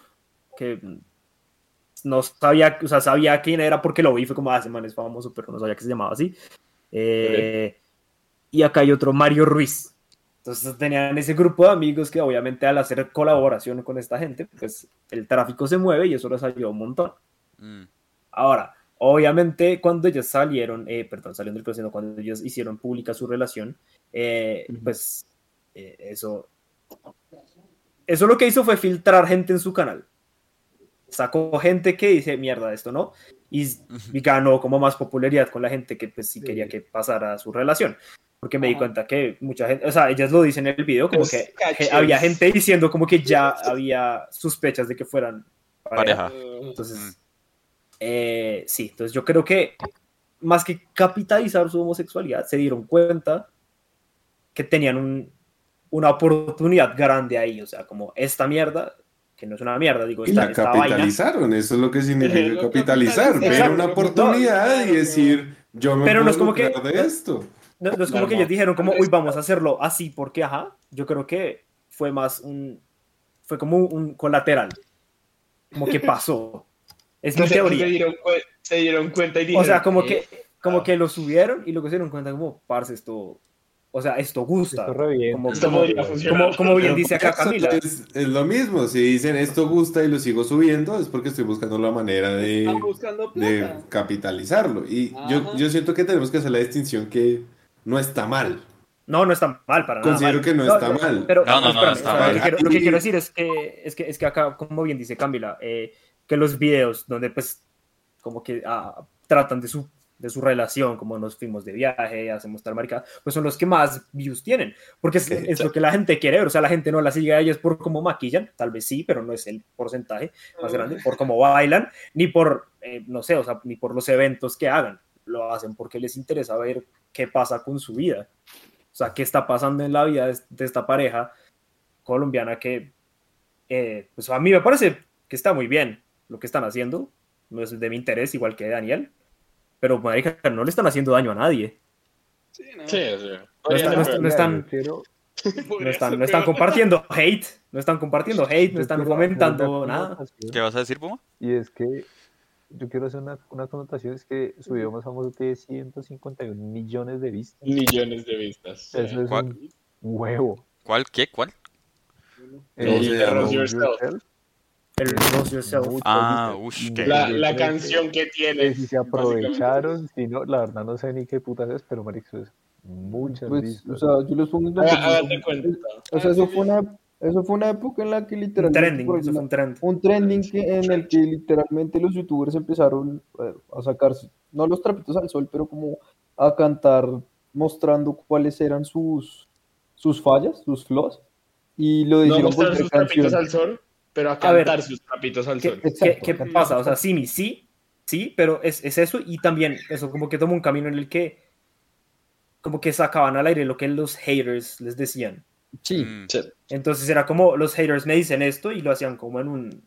que no sabía, o sea, sabía quién era porque lo vi, fue como, ah, ese man es famoso, pero no sabía que se llamaba así. Eh, Y acá hay otro, Mario Ruiz. Entonces tenían ese grupo de amigos que obviamente al hacer colaboración con esta gente, pues el tráfico se mueve y eso les ayudó un montón. Mm. Ahora, obviamente, cuando ellos salieron, eh, perdón, salieron del proceso, cuando ellos hicieron pública su relación, eh, pues eh, eso, eso lo que hizo fue filtrar gente en su canal. Sacó gente que dice, mierda, esto no, y, y ganó como más popularidad con la gente que pues sí quería que pasara su relación. Porque me di Ajá. cuenta que mucha gente, o sea, ellas lo dicen en el video, como Los que caches. había gente diciendo como que ya había sospechas de que fueran pareja. Pareja. Entonces, Mm. eh, sí, entonces yo creo que más que capitalizar su homosexualidad, se dieron cuenta que tenían un- una oportunidad grande ahí, o sea, como esta mierda, que no es una mierda, digo, Y esta, la esta vaina. capitalizaron, eso es lo que significa Lo capitalizar, ver una No, oportunidad claro, y decir, yo me Pero no puedo es como que- de esto. No, no es como que ellos dijeron como, uy, vamos a hacerlo así, porque, ajá, yo creo que fue más un, fue como un colateral, como que pasó. Es mi sé, se, teoría. dieron, se dieron cuenta y O dijeron, sea, como "Eh, que, como que lo subieron y luego se dieron cuenta como, parce, esto, o sea, esto gusta. Esto revienta. Como, Esto como, podría funcionar". como- como bien dice acá Camila. Es, es lo mismo, si dicen esto gusta y lo sigo subiendo, es porque estoy buscando la manera de, Están buscando de capitalizarlo. Y yo, yo siento que tenemos que hacer la distinción que no está mal. No, no está mal para nada. Considero que no está mal. Pero, No, no, no, espérame, está o sea, mal. Lo que, quiero, lo que quiero decir es que, es que, es que acá, como bien dice Camila, eh, que los videos donde pues como que ah, tratan de su, de su relación, como nos fuimos de viaje, hacemos tal marica, pues son los que más views tienen, porque es, es lo que la gente quiere ver, o sea, la gente no la sigue a ellas por cómo maquillan, tal vez sí, pero no es el porcentaje más grande, por cómo bailan, ni por, eh, no sé, o sea, ni por los eventos que hagan, lo hacen porque les interesa ver qué pasa con su vida. O sea, qué está pasando en la vida de, de esta pareja colombiana que, eh, pues a mí me parece que está muy bien lo que están haciendo. No es de mi interés, igual que Daniel. Pero, marica, no le están haciendo daño a nadie. Sí, no. Sí, o sea, No está- no está- no están- quiero- No están, no están compartiendo hate. No están compartiendo hate, no están comentando nada. ¿Qué vas a decir, Puma? Y es que yo quiero hacer una, una connotación, es que su video más famoso tiene 151 millones de vistas. millones de vistas. Eso es ¿Cuál? un Huevo. ¿Cuál? ¿Qué? ¿Cuál? El Eh, Rose Rose Yourself. El Rose Yourself. Ah, ush, La, la canción que tiene. si se aprovecharon, si no, la verdad no sé ni qué putas es, pero marico, es muchas Pues, vistas. o sea, yo les pongo un Haga- ejemplo. Hágate cuenta. O sea, eso fue una, eso fue una época en la que Un literalmente trending, por eso fue ejemplo, un trend. un trending que, en el que literalmente los youtubers empezaron eh, a sacarse, no los trapitos al sol, pero como a cantar mostrando cuáles eran sus, sus fallas, sus flaws, y lo No hicieron mostrar sus trapitos al sol, pero a A ver, cantar sus trapitos al ¿Qué, sol. qué- Exacto, qué cantar. pasa? O sea, sí, mi sí, sí, pero es, es eso y también eso como que tomó un camino en el que como que sacaban al aire lo que los haters les decían. Sí, Mm. Entonces era como los haters me dicen esto y lo hacían como en un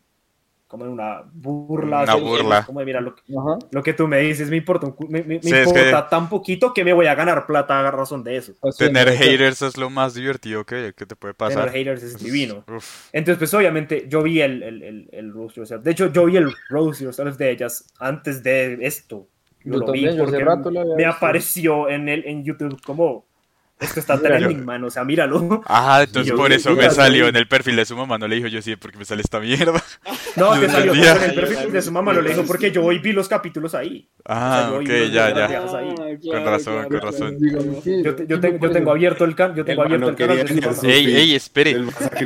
como en una burla. Una burla. Como de, mira, lo, que- ajá. lo que tú me dices me importa, me, me- me Sí, es importa tan poquito que me voy a ganar plata a razón de eso. O sea, Tener haters es lo más divertido que, que te puede Tener pasar. haters es divino. Uf. Entonces, pues obviamente yo vi el, el, el, el Roast Yourself. De hecho, yo vi el Roast Yourself de ellas antes de esto. Yo, Yo lo también, vi porque rato lo me visto. apareció en, el, en YouTube como, esto está trending, man, o sea, míralo. Ajá, entonces yo- por eso mira, me salió en el perfil de su mamá. No le dijo yo sí, porque me sale esta mierda. No, te salió en el perfil de su mamá, lo le dijo porque yo hoy vi los capítulos ahí. Ah, yo ok, ya, ya. ahí. Con razón, con razón. Yo, te- yo yo tengo abierto el, can, yo tengo abierto el canal Ey, ey, espere.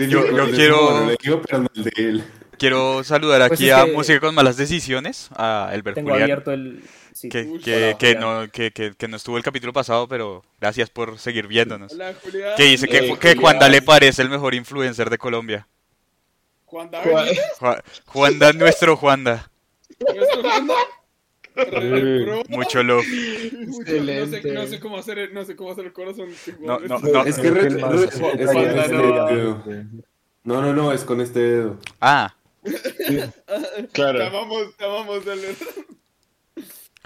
Yo- quiero- no no. Quiero saludar Pues aquí a que- Música con Malas Decisiones, a Elber Tengo Julián, abierto el... sí. que, Uy, que, hola, que no, que, que, que no estuvo el capítulo pasado, pero gracias por seguir viéndonos. Hola. Que dice que, Eh, que. Juanda le parece el mejor influencer de Colombia. Juan David. Ju- Juanda, nuestro Juanda. ¿Nuestro Juan David? Re- bro. Mucho love. Mucho- no, sé, Excelente. no sé cómo hacer el, no sé cómo hacer el corazón. No, no, no. Es que re- Juanda este no- dedo. No, no, no, es con este dedo. Ah, Te Claro. amamos, te amamos, Dale.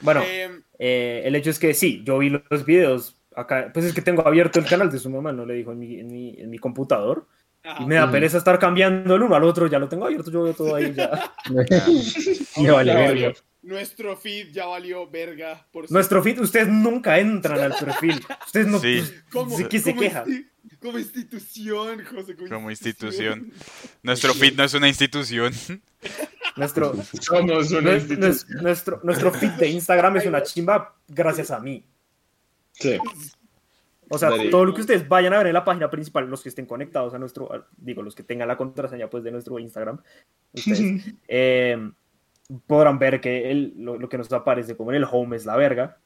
Bueno, Em, eh, el hecho es que sí, yo vi los videos acá, pues es que tengo abierto el canal de su mamá, no le dijo en mi, en mi, en mi computador. ajá. Y me da pereza estar cambiando el uno al otro, ya lo tengo abierto, yo veo todo ahí ya. Vale Ya verga. valió. Nuestro feed ya valió verga. Por Nuestro feed, ustedes nunca entran al perfil. Ustedes no. Sí. como, ¿De qué se como queja? insti- como institución, José. como institución. Nuestro feed no es una institución. Nuestro, Somos una nuestro, nuestro feed de Instagram es una chimba gracias a mí. Sí. O sea, todo lo que ustedes vayan a ver en la página principal, los que estén conectados a nuestro, a- digo, los que tengan la contraseña pues de nuestro Instagram, ustedes eh, podrán ver que el, lo, lo que nos aparece como en el home es la verga.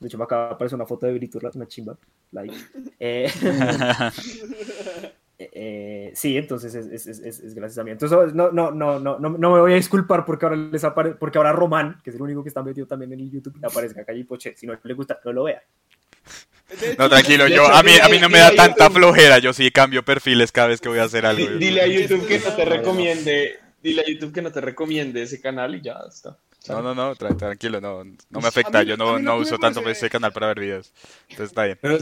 De hecho, me acaba de aparecer una foto de Brito, una chimba. Like. Eh, eh, sí, entonces es, es, es, gracias a mí. Entonces, no, no, no, no, no, no me voy a disculpar porque ahora les aparece, porque ahora Román, que es el único que está metido también en el YouTube, le aparezca acá y poche. Si no le gusta, no lo vea. Hecho, No, tranquilo, yo, hecho, a mí, a mí no me da tanta YouTube. flojera. Yo sí cambio perfiles cada vez que voy a hacer algo. Di- Dile a YouTube que no te recomiende. Dile a YouTube que no te recomiende ese canal y ya está. No, no, no, tra- tranquilo, no, no me afecta. A mí- Yo no, no uso tanto ese canal para ver videos. Entonces está bien. Pero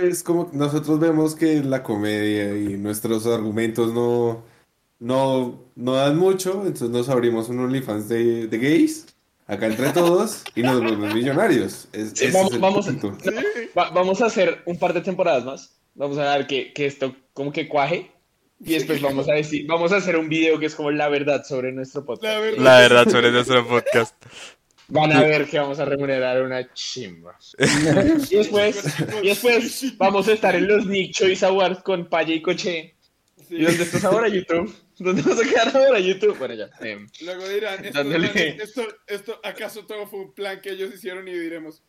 es como que nosotros vemos que la comedia y nuestros argumentos no, no, no dan mucho, entonces nos abrimos un OnlyFans de, de gays, acá entre todos, y nos volvemos millonarios. Es, Sí, vamos- vamos- punto. Va- vamos a hacer un par de temporadas más. Vamos a ver que, que esto como que cuaje. Y después vamos a decir, vamos a hacer un video que es como la verdad sobre nuestro La podcast. verdad. La verdad sobre nuestro podcast. Van a ver que vamos a remunerar una chimba. Y después, y después vamos a estar en los Nick Choice Awards con Paye y Coche. Sí. ¿Y dónde estás ahora, YouTube? ¿Dónde vas a quedar ahora, YouTube? Bueno, ya. em, Luego dirán, esto, Dándole. esto, esto, ¿acaso todo fue un plan que ellos hicieron y diremos,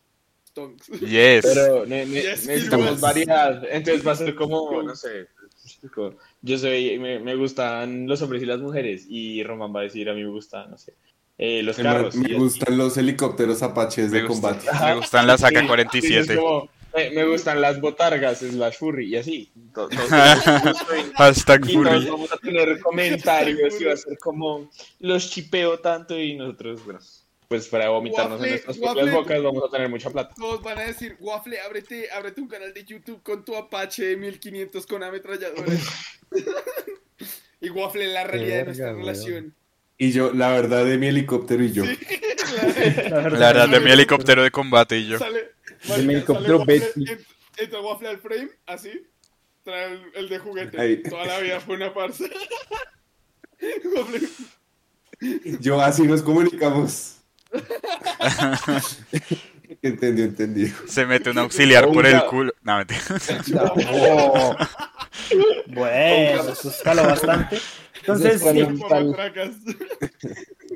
stonks? Yes. Pero ne- ne- Yes, necesitamos variedad. Entonces va a ser como, no sé. como, Yo soy, me, me gustan los hombres y las mujeres. Y Román va a decir, a mí me gustan, no sé, eh, los carros. Me gustan los helicópteros apaches Me, de gusta- combate. me gustan las y- y es AK-47. como, me, me gustan las botargas, slash furry, y así. Hashtag y todos furry. vamos a tener comentarios y va a ser como, los chipeo tanto y nosotros, bueno, pues para vomitarnos Waffle- en nuestras propias bocas vamos a tener mucha plata. Todos van a decir, Waffle, ábrete, ábrete un canal de YouTube con tu Apache 1500 con ametralladores. y Waffle, la realidad de nuestra weón. relación. Y yo, la verdad de mi helicóptero y yo. La verdad de mi helicóptero de combate y yo. Sale, mi helicóptero sale Waffle, entra Waffle al frame, así, muestra el, el de juguete. Ahí. Toda la vida fue una farsa. Yo así nos comunicamos. entendió, entendió. Se mete un auxiliar por el culo. No, mentira. Oh, Bueno, eso escaló bastante. Entonces,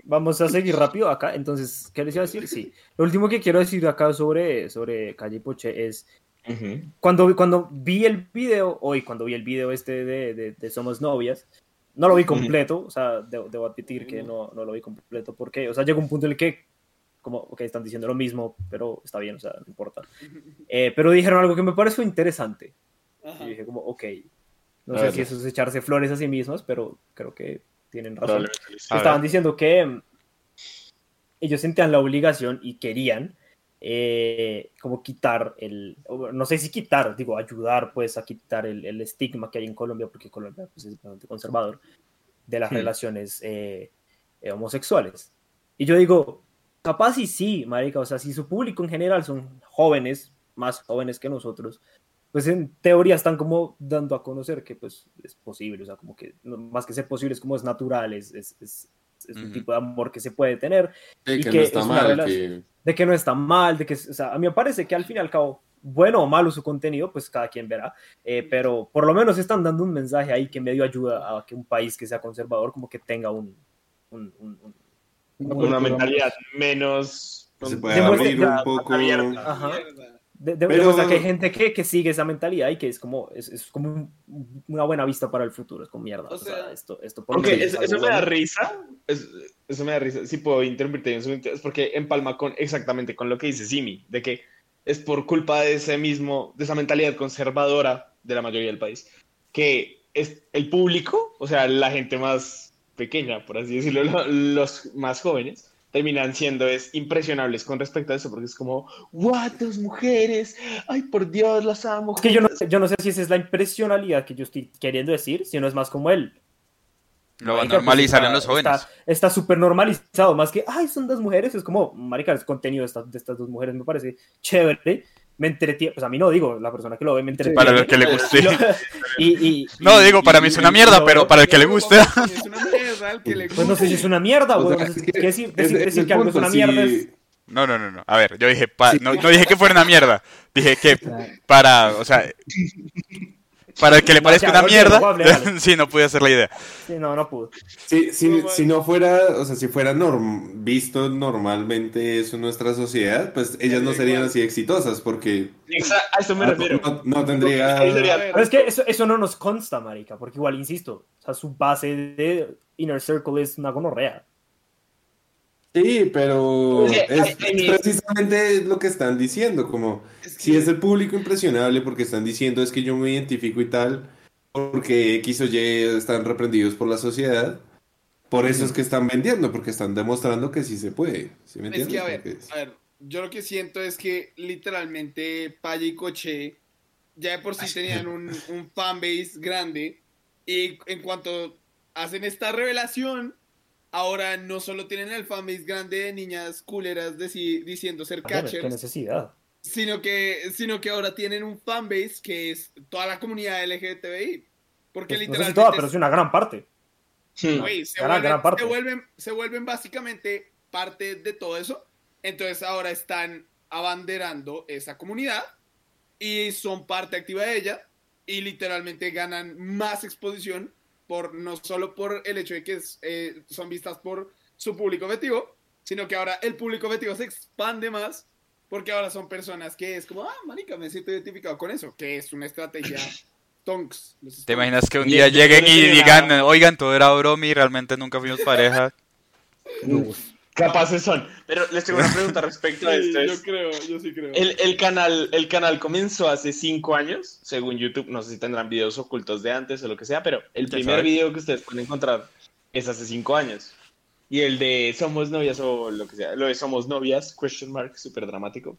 vamos a seguir rápido acá. Entonces, ¿qué les iba a decir? Sí. Lo último que quiero decir acá sobre, sobre Calle Poche es Ujú. cuando, cuando vi el video, hoy cuando vi el video este de, de- de Somos Novias, no lo vi completo, o sea, de- debo admitir que no, no lo vi completo, porque, o sea, llegó un punto en el que, como, ok, están diciendo lo mismo, pero está bien, o sea, no importa. Eh, pero dijeron algo que me pareció interesante. Ajá. Y dije como, ok, no A sé ver. si eso es echarse flores a sí mismas, pero creo que tienen razón. A Estaban ver. diciendo que ellos sentían la obligación y querían eh, como quitar el, no sé si quitar, digo, ayudar pues a quitar el, el estigma que hay en Colombia, porque Colombia pues, es bastante conservador, de las relaciones eh, homosexuales. Y yo digo, capaz y sí, marica, o sea, si su público en general son jóvenes, más jóvenes que nosotros, pues en teoría están como dando a conocer que pues es posible, o sea, como que no- más que ser posible es como es natural, es, es, es- es un Ujú. tipo de amor que se puede tener, Sí, Y que que no está es una mal. relación. Que... de que no está mal, de que, o sea, a mí me parece que al fin y al cabo, bueno o malo su contenido, pues cada quien verá, eh, pero por lo menos están dando un mensaje ahí que medio ayuda a que un país que sea conservador como que tenga un... un- un- un- Una mentalidad menos. Se puede abrir un poco. abierta. Ajá. De, de- Pero- o sea, que hay gente que, que sigue esa mentalidad y que es como, es, es como un- una buena vista para el futuro, es como mierda. O O sea, sea, esto, esto por eso, es eso me da risa. es- eso me da risa. Si puedo interpretar en su es porque empalma con exactamente con lo que dice Simi, de que es por culpa de ese mismo, de esa mentalidad conservadora de la mayoría del país, que es el público, o sea, la gente más pequeña, por así decirlo, lo- los más jóvenes, terminan siendo es impresionables con respecto a eso, porque es como, what, dos mujeres, ay, por Dios, las amo. Es que yo no, juntas". sé- yo no sé si esa es la impresionalidad que yo estoy queriendo decir, si no es más como él. Lo van a pues, normalizar en los jóvenes. Está está súper normalizado, más que, ay, son dos mujeres, es como, marica, el contenido de estas, de estas dos mujeres me parece chévere, me entretiene, pues a mí no digo, la persona que lo ve me entretiene. Para el que le guste. Y lo- y- y- No, digo, para mí es una mierda, pero para el que le guste. Es una mierda al que le Pues no sé si es una mierda, O güey. sea, es que ¿qué decir, es- decir, es decir el que algo es una mierda es... No, no, no, no. A ver, yo dije, pa- Sí. no, no dije que fuera una mierda. Dije que para, o sea, para el que le parezca una mierda. sí, no pude hacer la idea. Sí, no, no pudo. Si, si, No, si no fuera, o sea, si fuera norm- visto normalmente eso en nuestra sociedad, pues ellas no serían así exitosas porque Exa- a eso me no, refiero. no- no tendría... Pero es que eso, eso no nos consta, marica, porque igual, insisto, o sea, su base de Inner Circle es una gonorrea. Sí, pero Sí, es, es precisamente lo que están diciendo, como si es el público impresionable porque están diciendo es que yo me identifico y tal, porque X o Y están reprendidos por la sociedad, por eso es que están vendiendo, porque están demostrando que sí se puede. ¿Sí me Es entiendes? que, a ver, Porque es- a ver, yo lo que siento es que literalmente Paya y Coche ya de por sí tenían un, un fanbase grande y en cuanto hacen esta revelación, ahora no solo tienen el fanbase grande de niñas culeras diciendo ser Joder, Qué catchers, necesidad. Sino que, sino que ahora tienen un fanbase que es toda la comunidad LGTBI. Porque Pues, no sé si literalmente toda, pero es una gran parte. Güey, se, Gran- vuelven, gran parte. se vuelven- se vuelven básicamente parte de todo eso. Entonces ahora están abanderando esa comunidad y son parte activa de ella y literalmente ganan más exposición por no solo por el hecho de que es, eh, son vistas por su público objetivo, sino que ahora el público objetivo se expande más porque ahora son personas que es como, ah, marica, me siento identificado con eso, que es una estrategia tonks. ¿Te imaginas que un día lleguen y digan, oigan, todo era broma y realmente nunca fuimos pareja? Capaces son. Pero les tengo una pregunta respecto a Sí, esto. yo es- creo, yo sí creo. El, el canal, el canal comenzó hace cinco años, según YouTube. No sé si tendrán videos ocultos de antes o lo que sea, pero el ¿Quién primer sabe? video que ustedes pueden encontrar es hace cinco años. Y el de Somos Novias o lo que sea, lo de Somos Novias, question mark, súper dramático,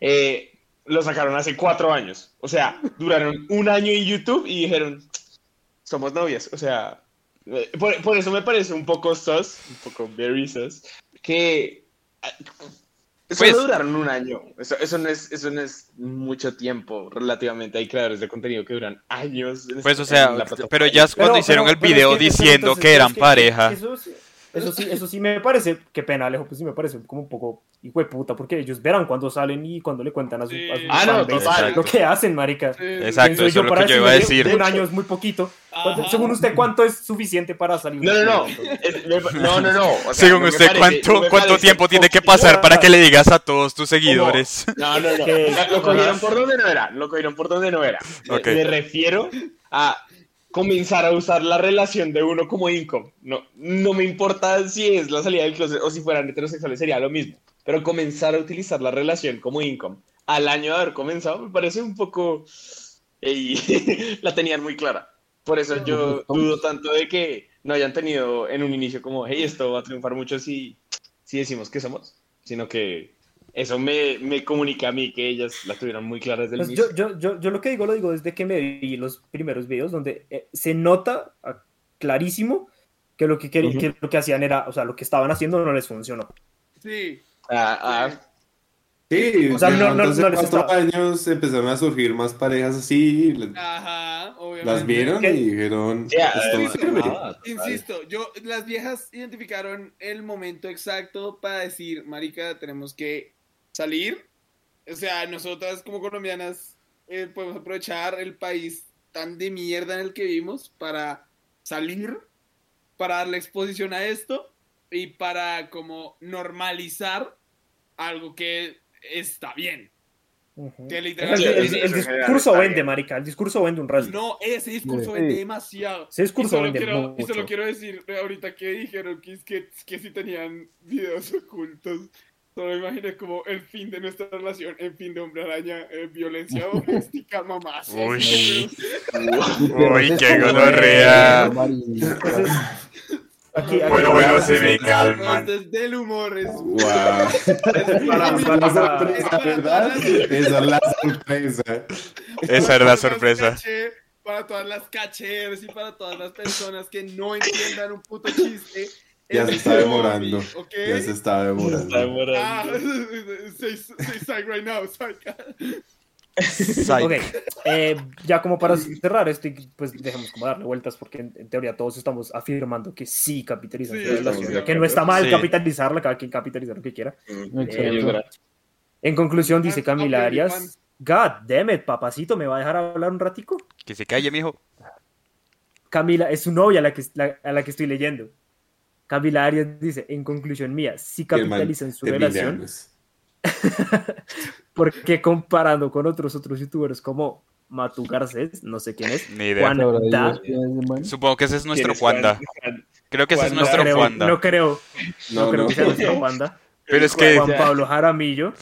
eh, lo sacaron hace cuatro años. O sea, duraron un año en YouTube y dijeron, Somos Novias. O sea, eh, por, por eso me parece un poco sus, un poco very sus, que Eso Pues- no duraron un año. Eso, eso, no es, eso no es mucho tiempo relativamente. Hay creadores de contenido que duran años. en Pues, o esta- en sea, pero ya es cuando Pero- hicieron pero- el video pero diciendo entonces, que eran es que- pareja. Eso, sí- eso sí, me parece, qué pena, Alejo, pues sí me parece como un poco hijo de puta, porque ellos verán cuando salen y cuando le cuentan a su, Sí. a su Ah, no, total. lo que hacen, marica. Sí, Exacto, ¿Quién soy eso es lo que yo iba a decir. Un año es muy poquito. ¿Cuánto- Ajá. Según usted, ¿cuánto es suficiente para salir? No, no, no. Es- me- no, no, no. o sea, Según usted, parece- ¿cuánto, ¿cuánto tiempo tiene que pasar para que le digas a todos tus seguidores? No, no, no. Que- Lo cogieron por donde no era. Lo cogieron por donde no era. Me- Ok. Me refiero a comenzar a usar la relación de uno como income. No, no me importa si es la salida del closet o si fueran heterosexuales, sería lo mismo. Pero comenzar a utilizar la relación como income al año de haber comenzado me parece un poco... Ey, la tenían muy clara. Por eso yo dudo tanto de que no hayan tenido en un inicio como, hey, esto va a triunfar mucho si, si decimos que somos, sino que eso me, me comunica a mí que ellas la tuvieron muy clara desde el Pues yo, yo, yo, yo lo que digo, lo digo desde que me vi los primeros videos donde eh, se nota ah, clarísimo que lo que, Ujú. que lo que hacían era, o sea, lo que estaban haciendo no les funcionó. Sí. Ah, ah, Sí, O sea, no- no- entonces no les cuatro estaba- años empezaron a surgir más parejas así, Ajá, obviamente. las vieron ¿Qué? y dijeron, ya, esto eh, va a servir. ah, Insisto, yo, las viejas identificaron el momento exacto para decir, marica, tenemos que salir. O sea, nosotras como colombianas eh, podemos aprovechar el país tan de mierda en el que vivimos para salir, para darle exposición a esto y para como normalizar algo que está bien. Que El, literalmente- discurso vende, bien. marica, el discurso vende un resto. No, ese discurso Sí. vende demasiado. Ese discurso y solo vende quiero, mucho. Y solo quiero decir, ahorita que dijeron que, que, que si tenían videos ocultos, solo imaginé como el fin de nuestra relación, el fin de hombre araña, eh, violencia doméstica, mamás. Uy. Uy, qué gonorrea. aquí, aquí- Bueno, bueno, se me calman. es del humor, es... Wow. para- es la para- sorpresa, ¿verdad? Esa es la sorpresa. Esa era la sorpresa. Para todas las cachers y para todas las personas que no entiendan un puto chiste. Ya se está demorando. Ya se está demorando. está demorando. Ah, say, say psych right now, psych. Psych. Ok, eh, ya como para cerrar esto, pues dejemos como darle vueltas porque en, en teoría todos estamos afirmando que sí capitalizan Sí, relación, de que no está mal Sí. capitalizarla, cada quien capitaliza lo que quiera. Exacto. En conclusión, dice Ah, Camila Arias. God damn it, papacito, ¿me va a dejar hablar un ratico? Que se calle, mijo. Camila, es su novia a la que, la- a la que estoy leyendo. Camila Arias dice, en conclusión mía, man capitalizan su relación, porque comparando con otros otros youtubers como Matu Garcés, no sé quién es, Ni idea. Supongo que ese es nuestro. Juanda. Juan? Creo que ese es nuestro creo, Juanda. no creo, no, No, creo no. que sea nuestro Juanda. Pero es que Juan. Pablo Jaramillo,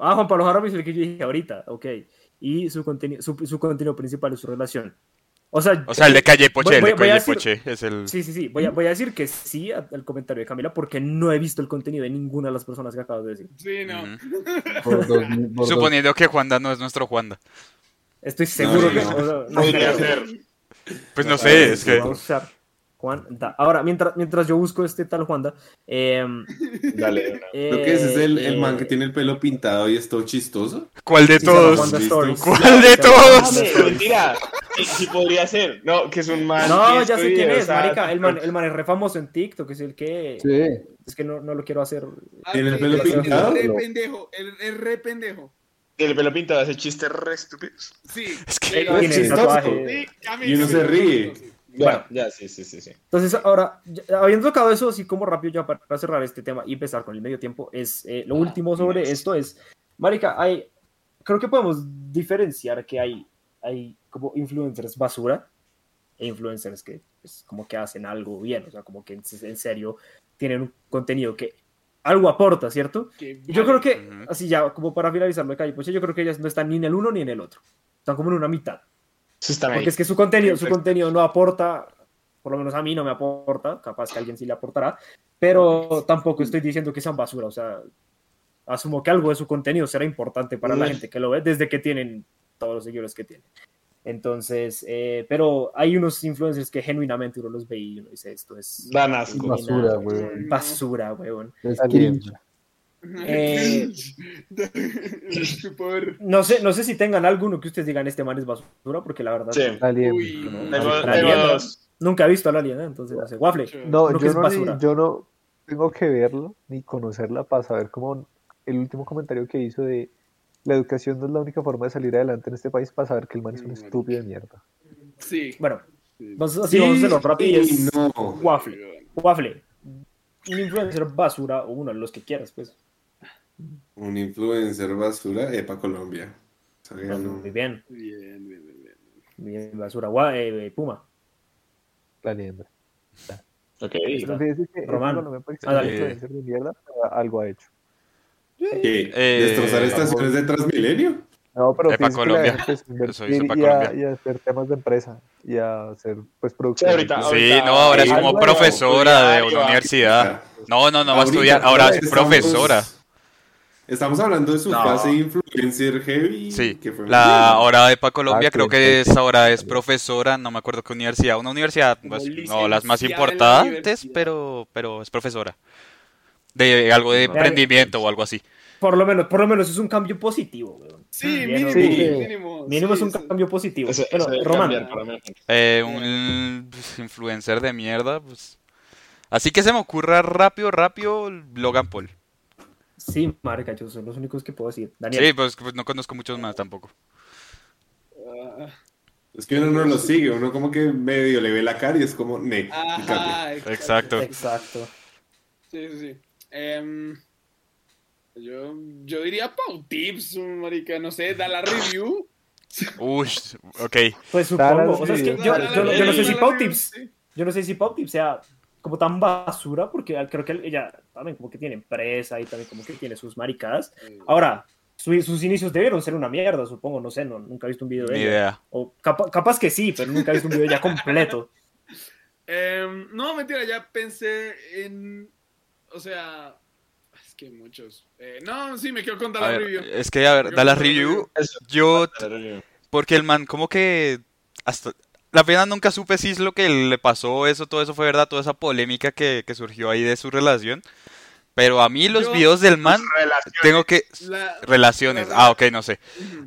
ah, Juan Pablo Jaramillo es el que yo dije ahorita, ok, y su contenido, su, su contenido principal es su relación. O sea, O sea, el de Calle Poche, Voy- el de Calle decir- Poche es el... Sí, sí, sí. Voy a, voy a decir que sí al comentario de Camila porque no he visto el contenido de ninguna de las personas que acabas de decir. Sí, no. Por dos dos- Suponiendo que Juanda no es nuestro Juanda. Estoy seguro no, que no. o sea, no Podría ser. Pues no sé, es que... Juanda. Ahora, mientras, mientras yo busco este tal Juanda, eh, Dale. Creo que ese es el, el man que eh, tiene el pelo pintado y es todo chistoso. ¿Cuál de sí, todos? ¿Cuál de todos? Mentira. Sí, podría ser. No, que es un man. No, que ya sé quién o es, sea, marica. El man, el man es re famoso en TikTok, es el que... Sí. Es que no, no lo quiero hacer. Ah, ¿Tiene el pelo es- es pintado? re pendejo, el, el re pendejo. El pelo pintado hace chistes re estúpidos. Sí. Es que- el chistoso. Y uno se sí, ríe. Sí. Bueno. Ya, ya, sí, sí, sí. sí. Entonces, ahora, ya- habiendo tocado eso, así como rápido ya para, para cerrar este tema y empezar con el medio tiempo, es eh, lo último sobre esto es, Marica, hay, creo que podemos diferenciar que hay, hay como influencers basura e influencers que pues, como que hacen algo bien, o sea, como que en, en serio tienen un contenido que algo aporta, ¿cierto? Qué Y yo creo que, Ujú. así ya, como para finalizarlo de calle, pues yo creo que ellas no están ni en el uno ni en el otro, están como en una mitad. Ahí. Porque es que su contenido, su contenido no aporta, por lo menos a mí no me aporta, capaz que a alguien sí le aportará, pero tampoco estoy diciendo que sean basura, o sea, asumo que algo de su contenido será importante para la gente que lo ve desde que tienen todos los seguidores que tienen. Entonces, eh, pero hay unos influencers que genuinamente uno los ve y uno dice, esto es. Basura, weón. basura, weón. Es. Eh, no, sé, no sé si tengan alguno que ustedes digan este man es basura, porque la verdad Sí. La liendra. Uy, no. Tengo, tengo nunca he visto a la aliena, entonces no sé. Waffle, No, yo es no, ni- yo no tengo que verlo ni conocerla para saber cómo el último comentario que hizo de la educación no es la única forma de salir adelante en este país para saber que el man es un estúpido de mierda. Sí. Bueno, vamos, así vamos a hacerlo rápido. y es no. Waffle. Waffle. Un influencer basura o uno de los que quieras, pues. Un influencer basura, Epa Colombia. Sea, ya no. Muy bien, Bien, bien, bien, bien. bien, basura. Gua- eh, Puma. La liendra. Ok. Que Román. no me parece Ah, influencer de mierda, pero algo ha hecho. ¿Qué? Eh, ¿Destrozar estaciones de Transmilenio? No, pero Epa, fíjese que la Colombia. a y a, Colombia. y a hacer temas de empresa y a hacer pues producción. ahorita- Sí, ahorita- no, ahora es ahí como profesora de una y universidad. No, no, no va a Ahorita, estudiar, ahora es estamos- profesora. Estamos hablando de su No. fase influencer heavy. Sí, que fue la ahora de Pa Colombia Ah, creo que es ahora es profesora, no me acuerdo qué universidad, una universidad, pues, no las más la importantes, universidad. pero pero es profesora. De algo de emprendimiento o algo así. Por lo menos, por lo menos es un cambio positivo, weón. Sí, mínimo, sí. mínimo. Mínimo es un sí. cambio positivo. Bueno, eso debe Román. Eh, un pues, influencer de mierda, pues. Así que se me ocurra rápido, rápido Logan Paul. Sí, marica, yo son los únicos que puedo decir. Daniel, Sí, pues, pues, no conozco muchos más tampoco. Es que uno no lo sigue, uno como que medio le ve la cara y es como, ne. Ajá, Exacto. exacto. Sí, sí, sí. Em, yo, yo diría Pau Tips, marica, no sé, da la review. Uy, ok. Pues supongo, o sea, es que yo, yo no- yo no sé si Pau Tips, yo no sé si Pau Tips sea como tan basura, porque creo que ella también como que tiene empresa y también como que tiene sus maricadas. Ahora, su- sus inicios debieron ser una mierda, supongo, no sé, no, nunca he visto un video de Ni ella. idea. O capa- capaz que sí, pero nunca he visto un video ya completo. Em, no, mentira, ya pensé en. O sea. Es que muchos. Eh, no, sí, me quiero contar A la ver, review. es que, a ver, da la review. Yo, porque el man, como que hasta la pena nunca supe si es lo que le pasó, eso, todo eso fue verdad, toda esa polémica que, que surgió ahí de su relación. Pero a mí los Yo- videos del man, Relaciones. tengo que... La- Relaciones, la- ah, ok, no sé.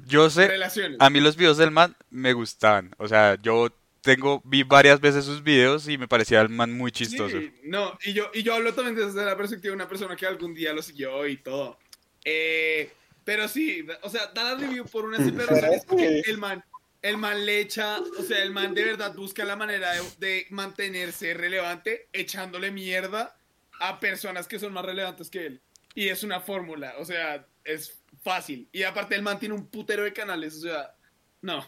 Yo sé, Relaciones. a mí los videos del man me gustaban. O sea, yo tengo, vi varias veces sus videos y me parecía el man muy chistoso. Sí, no, y yo, y yo hablo también desde la perspectiva de una persona que algún día lo siguió y todo. Eh, pero sí, o sea, da la review por una simple razón, es porque el man, el man le echa, o sea, el man de verdad busca la manera de, de mantenerse relevante echándole mierda a personas que son más relevantes que él. Y es una fórmula, o sea, es fácil. Y aparte el man tiene un putero de canales, o sea, no.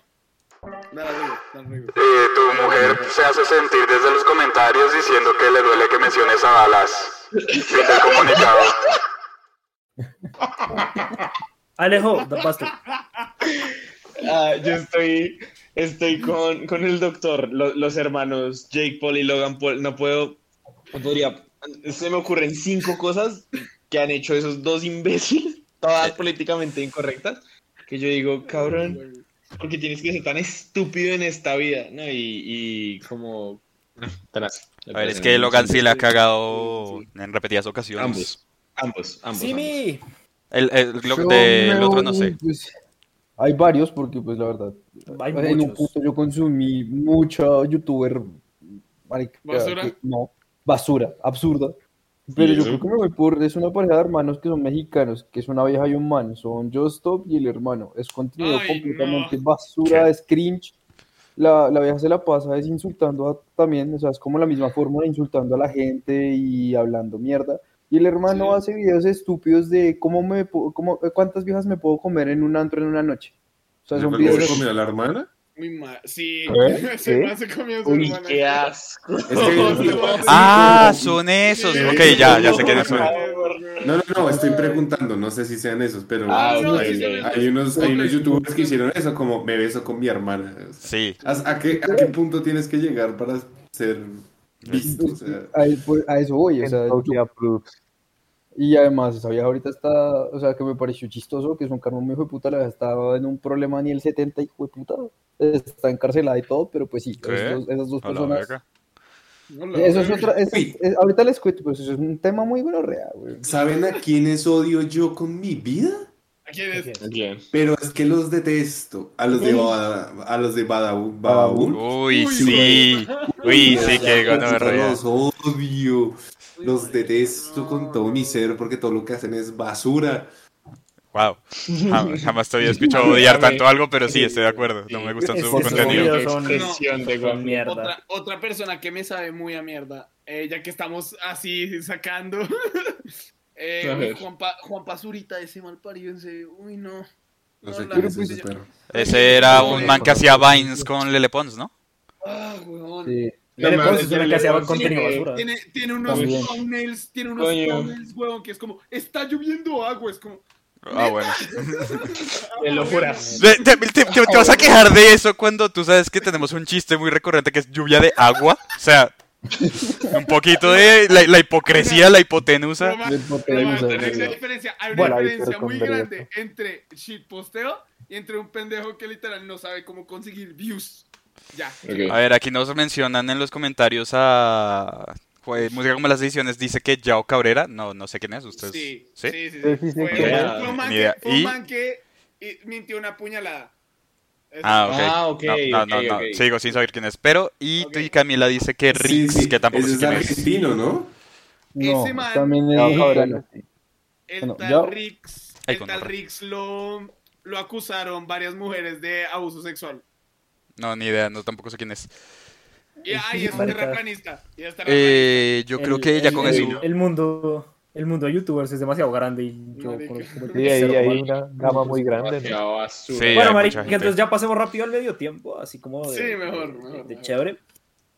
Da la review, da la review. Eh, tu mujer se hace sentir desde los comentarios diciendo que le duele que menciones a Dallas. Fin del comunicado. Alejo, tú. Ah, yo estoy, estoy con, con el doctor, lo- los hermanos Jake Paul y Logan Paul. No puedo, no podría, se me ocurren cinco cosas que han hecho esos dos imbéciles, todas políticamente incorrectas, que yo digo, cabrón, porque tienes que ser tan estúpido en esta vida, ¿no? Y, y como... A ver, es que Logan sí le ha cagado en repetidas ocasiones. Ambos, ambos, ambos. Sí, ambos. mi. El, el, de- el me otro no sé. Hay varios porque pues la verdad Hay en un punto yo consumí mucha youtuber marica, ¿Basura? que- no basura absurda pero ¿Y yo eso? creo que me voy por es una pareja de hermanos que son mexicanos que es una vieja y un man son Just Stop y el hermano es contenido Ay, completamente no. basura es cringe la, la vieja se la pasa es insultando a- también o sea es como la misma fórmula insultando a la gente y hablando mierda y el hermano Sí. hace videos estúpidos de cómo me cómo, cuántas viejas me puedo comer en un antro en una noche. O sea, son ¿Le videos comió a la hermana? Muy mal. Sí, ¿Eh? ¿Sí? man se comió a su Uy, hermana. qué asco. Es que- Ah, son esos. Ok, ya, ya sé quiénes son. No, no, no, estoy preguntando, no sé si sean esos, pero Ah, no, hay, sí, sí, hay unos, hay unos youtubers que hicieron eso, como me beso con mi hermana. O sea, Sí. ¿A, a qué, ¿A qué punto tienes que llegar para ser visto? O sea, a, pues, a eso voy, o sea. Y además esa vieja ahorita está, o sea, que me pareció chistoso, que es un carmo muy hijo de puta, la vieja estaba en un problema ni el 70 hijo de puta, está encarcelada y todo, pero pues sí, esas dos personas Eso es otra, es- es- ahorita les cuento, pues eso es un tema muy gonorrea, güey. ¿Saben a quiénes odio yo con mi vida? ¿A quién es? Bien. Pero es que los detesto. A los de, Bada- a los de Badaú. Badaú. Uy, Uy, sí. Uy, sí, qué gonorrea. Los odio. Los detesto con todo mi ser porque todo lo que hacen es basura. Wow. Jam- Jamás te había escuchado odiar tanto algo, pero sí, estoy de acuerdo. No me gustan su contenido. mierda. Otra, otra persona que me sabe muy a mierda, eh, ya que estamos así sacando. eh, A ver. Juanpa, Juanpa Zurita, ese mal parido, ese. Uy, no. No sé No, quién la- es ese perro. Ese era un man que hacía Vines con Lele Pons, ¿no? Ah, weón. Sí. Lele No, Pons mames, es una yo que hacía le- contenido basura. Tiene, tiene unos También. thumbnails, tiene unos Coño. thumbnails, weón, que es como, está lloviendo agua, es como, Ah, bueno. Te lo juras. Te, te- te- te- te vas a quejar de eso cuando tú sabes que tenemos un chiste muy recurrente que es lluvia de agua. O sea, un poquito de la, la hipocresía, la hipotenusa. Roma, hipotenusa, hay una diferencia, hay una diferencia muy grande entre shitposteo y entre un pendejo que literal no sabe cómo conseguir views. Ya. A ver, aquí nos mencionan en los comentarios a Música como las ediciones. Dice que Yao Cabrera. No, no sé quién es. ¿Ustedes? Sí, ¿Sí? sí, sí. sí. Sí, sí, sí, Fue, un man que, un ¿Y? man que mintió una puñalada. Eso Ah, ok. Ah, ok, no, no, no. Sigo sin saber quién es. Pero, y, y Camila dice que Rix, Sí, sí, que tampoco ese sé es quién es. argentino, ¿no? No, Ese man- también es mexicano. El tal Rix, el tal. Rix lo, lo acusaron varias mujeres de abuso sexual. No, ni idea, no tampoco sé quién es. Y ahí es un terraplanista. Y es terraplanista. Eh, yo creo El- que ya con el, eso. El mundo, el mundo de youtubers es demasiado grande y yo Sí, ahí hay mal. una gama muy grande. ¿no? Sí. Bueno, marica, entonces ya pasemos rápido al medio tiempo, así como de, Sí, mejor, mejor, de mejor. chévere.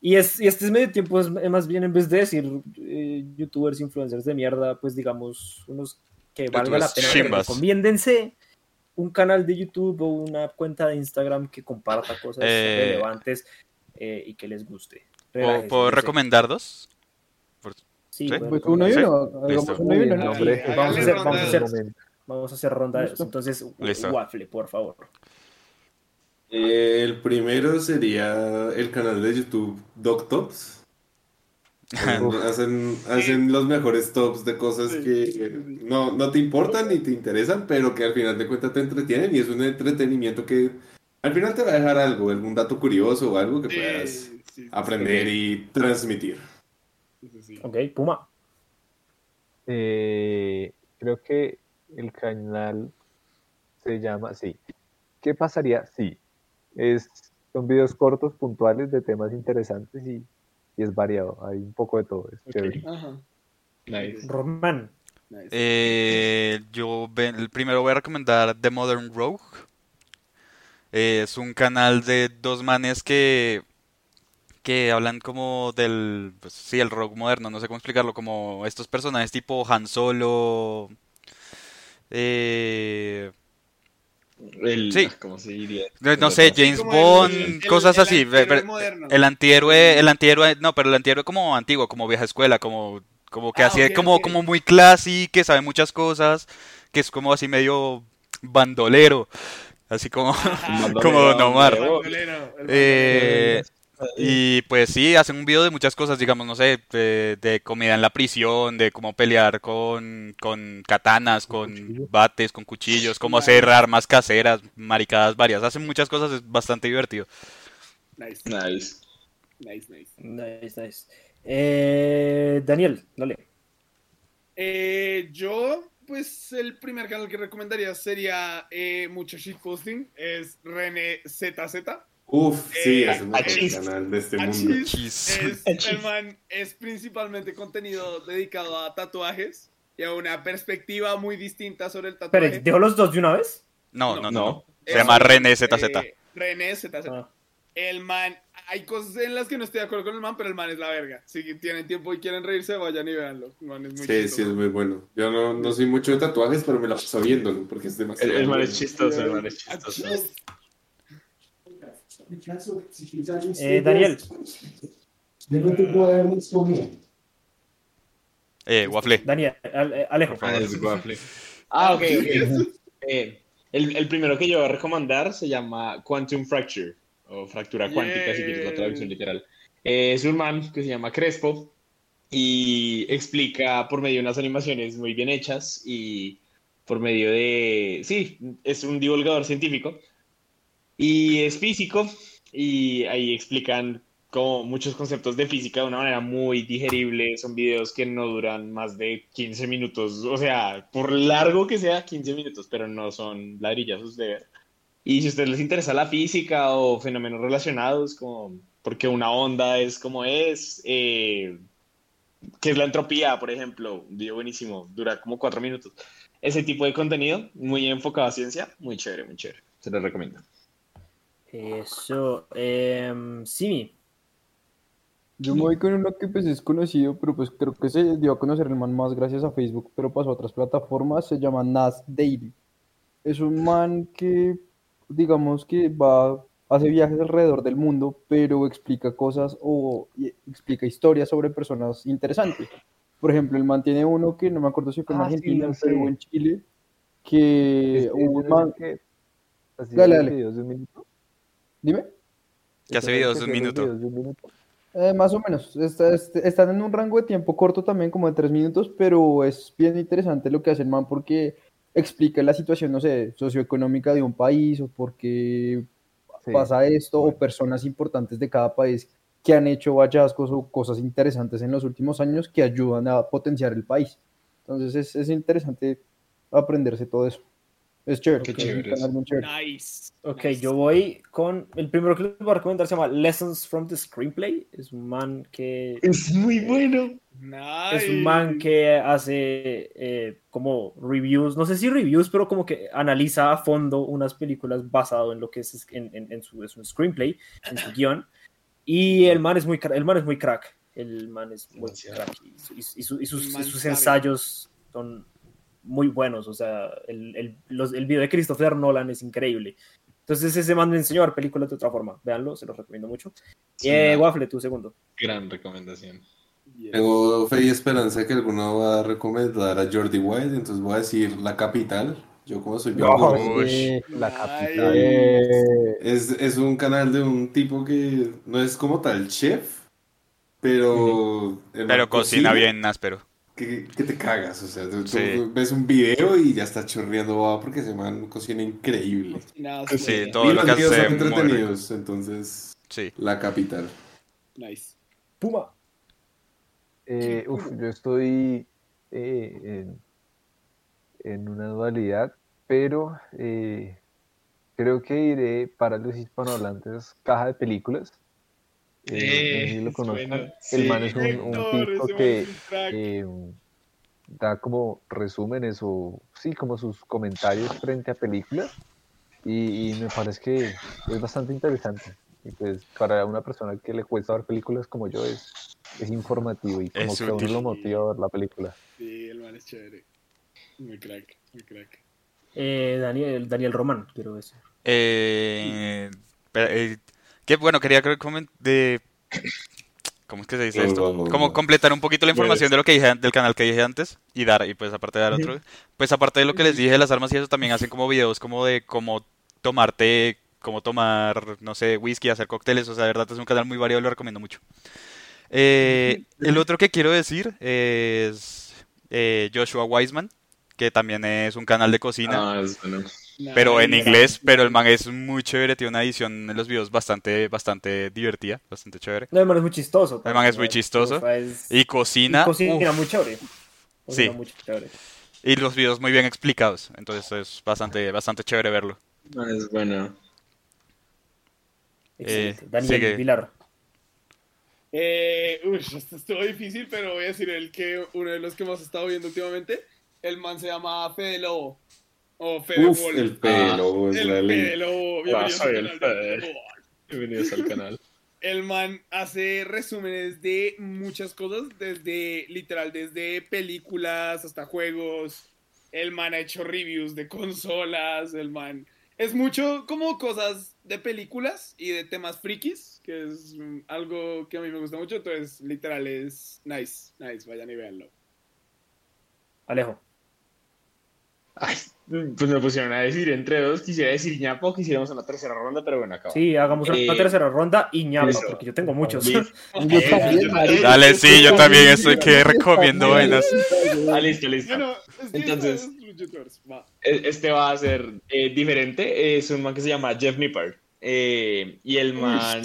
Y, es, y este es medio tiempo, es más bien en vez de decir eh, youtubers, influencers de mierda, pues digamos unos que valga la pena. chimbas. Recomiéndense un canal de YouTube o una cuenta de Instagram que comparta cosas Eh, relevantes eh, y que les guste. ¿Puedo, recomendar dos? Sí, ¿Sí? pueden Pues uno y Sí. uno. vamos a hacer, ronda vamos a de hacer, Momento. vamos a hacer ronda de eso. Entonces, Listo. Waffle, por favor. Eh, el primero sería el canal de YouTube Doc Tops. Hacen, hacen los mejores tops de cosas Sí, que sí, sí. no, no te importan ni te interesan, pero que al final de cuentas te entretienen y es un entretenimiento que al final te va a dejar algo, algún dato curioso o algo que Sí, puedas sí, sí, aprender y transmitir. Ok, Puma. Eh, creo que el canal se llama, sí. ¿Qué pasaría? Sí. Es, son videos cortos, puntuales, de temas interesantes y, y es variado. Hay un poco de todo. Es Ok. chévere. Ajá. Nice. Román. Nice. Eh, yo el primero voy a recomendar The Modern Rogue. Eh, es un canal de dos manes que que hablan como del pues, sí, el rock moderno, no sé cómo explicarlo, como estos personajes tipo Han Solo eh, El, Sí. ¿Cómo se diría? no, no sé, James Bond, el- cosas así. antihéroe moderno. El antihéroe, el antihéroe, no, pero el antihéroe como antiguo, como vieja escuela, como, como que Ah, así, ok, como, como muy classy, que sabe muchas cosas, que es como así medio bandolero, así como, como Don Omar. Bandolero, Eh, y pues sí, hacen un video de muchas cosas, digamos, no sé, de, de comida en la prisión, de cómo pelear con, con katanas, con bates, con cuchillos, cómo hacer armas caseras, maricadas varias. Hacen muchas cosas, es bastante divertido. Nice, Nice. nice, nice. Nice, nice. Eh, Daniel, dale. Eh, yo, pues el primer canal que recomendaría sería eh, mucho shitposting. Es René ZZ. Uf, sí, Eh, es el mejor achis. canal de este Achis. mundo. Chis. Es, Achis. el man es principalmente contenido dedicado a tatuajes y a una perspectiva muy distinta sobre el tatuaje. Espere, ¿dejo los dos de una vez? No, no, no. No. no. Se Es- llama René ZZ. eh, René ZZ. Ah. El man, hay cosas en las que no estoy de acuerdo con el man, pero el man es la verga. Si tienen tiempo y quieren reírse, vayan y véanlo. El man es muy Sí, chistoso. sí, es muy bueno. Yo no, no soy mucho de tatuajes, pero me lo paso viéndolo porque es El, demasiado el man bueno. es chistoso, el man es chistoso. Eh, Daniel. Eh, Waffle. Daniel, eh, Alejo. Ah. Ah, ok, ok. Eh, el, el primero que yo voy a recomendar se llama Quantum Fracture, o fractura cuántica, si quieres la traducción literal. Eh, es un man que se llama Crespo y explica por medio de unas animaciones muy bien hechas y por medio de, sí, es un divulgador científico y es físico y ahí explican como muchos conceptos de física de una manera muy digerible. Son videos que no duran más de 15 minutos, o sea, por largo que sea, 15 minutos, pero no son ladrillazos de ver. Y si a ustedes les interesa la física o fenómenos relacionados, como porque una onda es como es, eh, que es la entropía, por ejemplo, video buenísimo, dura como cuatro minutos. Ese tipo de contenido, muy enfocado a ciencia, muy chévere, muy chévere. Se los recomiendo. Eso, em, Simi. Yo me voy con uno que pues es conocido, pero pues creo que se dio a conocer el man más gracias a Facebook, pero pasó a otras plataformas, se llama Nas Daily. Es un man que, digamos que va, hace viajes alrededor del mundo, pero explica cosas o explica historias sobre personas interesantes. Por ejemplo, el man tiene uno que no me acuerdo si fue en Ah, sí, Argentina, Perú, sé. en Chile, que Este, hubo un ¿no es man, que hacía Dale, dale. videos de un minuto? Dime. Que hace ¿Ese era el videos de un minuto. videos de un minuto? Eh, más o menos, Está- este- están en un rango de tiempo corto también, como de tres minutos, pero es bien interesante lo que hace el man porque explica la situación, no sé, socioeconómica de un país o por qué Sí. pasa esto, o personas importantes de cada país que han hecho hallazgos o cosas interesantes en los últimos años que ayudan a potenciar el país. Entonces es, es interesante aprenderse todo eso. Es chévere, es un chévere muy chévere. Nice. Ok, nice. yo voy con el primero que les voy a recomendar se llama Lessons from the Screenplay. Es un man que Es muy bueno. es un man que hace eh, como reviews, no sé si reviews, pero como que analiza a fondo unas películas basado en lo que es en, en- en su, es un screenplay, en su guion. Y el man es muy, el man es muy crack. El man es muy Demasiado. crack. Y, su- y su- y su- y sus, sus ensayos son muy buenos. O sea, el, el, los- el video de Christopher Nolan es increíble. Entonces ese man me enseñó a ver películas de otra forma. Véanlo, se los recomiendo mucho. Es Eh, Waffle, tu segundo. gran recomendación. Tengo fe y esperanza que alguno va a recomendar a Jordi White, entonces voy a decir La Capital. Yo como soy No, sí. La capital. Es, es un canal de un tipo que no es como tal chef, pero... Pero man cocina bien áspero. Que, que te cagas, o sea, tú, ves un video y ya está chorreando baba porque ese man cocina increíble. Sí, sí. todo y lo los que videos hace entretenidos, entonces Sí. La Capital. Nice. Puma. Eh, uf, yo estoy eh, en, en una dualidad, pero eh, creo que iré para los hispanohablantes caja de películas. Eh, no sé si lo bueno, El sí. man es un, un Héctor, tipo que eh, da como resúmenes o sí, como sus comentarios frente a películas y, y me parece que es bastante interesante. Y pues para una persona que le cuesta ver películas como yo es, es informativo y como Es que a uno útil. lo motiva a ver la película. Sí, el man es chévere. Muy crack, muy crack. Eh, Daniel, Daniel Román, quiero decir. Eh, pero, eh, que bueno, quería de ¿cómo es que se dice esto? Como completar un poquito la información de lo que dije del canal que dije antes y dar y pues aparte de dar otro, pues aparte de lo que les dije de las armas y eso también hacen como videos como de cómo tomar té, cómo tomar, no sé, whisky, hacer cócteles, o sea, de verdad es un canal muy variado, lo recomiendo mucho. Eh, el otro que quiero decir es eh, Joshua Wiseman, que también es un canal de cocina Ah, es bueno. Pero en inglés, pero el man es muy chévere, tiene una edición en los videos bastante, bastante divertida, bastante chévere. No, el man es muy chistoso. El man es muy también, chistoso. es- Y y cocina, cocina uf, muy chévere. Cocina Sí. muy chévere. y los videos muy bien explicados, entonces es bastante, bastante chévere verlo. Ah, es bueno. Excelente. Eh, Daniel sigue. Vilar. Eh, uy, esto estuvo difícil, pero voy a decir el que uno de los que hemos estado viendo últimamente. El man se llama Fede Lobo. O Fede Uf, Wolf. el pelo, es el. Ah, Bienvenidos soy al el canal. Bienvenidos al canal. El man hace resúmenes de muchas cosas, desde literal, desde películas hasta juegos. El man ha hecho reviews de consolas. El man es mucho como cosas de películas y de temas frikis, que es algo que a mí me gusta mucho. Entonces, literal, es nice, nice. Vayan y véanlo. Alejo. Ay, pues me pusieron a decir entre dos. Quisiera decir ñapa o quisiéramos una tercera ronda, pero bueno, acabo. Sí, hagamos una Eh, tercera ronda y ñapa, eso. porque yo tengo muchos. Yo Eh, también. Dale, sí, yo también estoy que recomiendo vainas. Ah, listo, listo. Bueno, es que Entonces- va. E- Este va a ser eh, diferente. Es un man que se llama Jeff Nippard. Eh, y el man,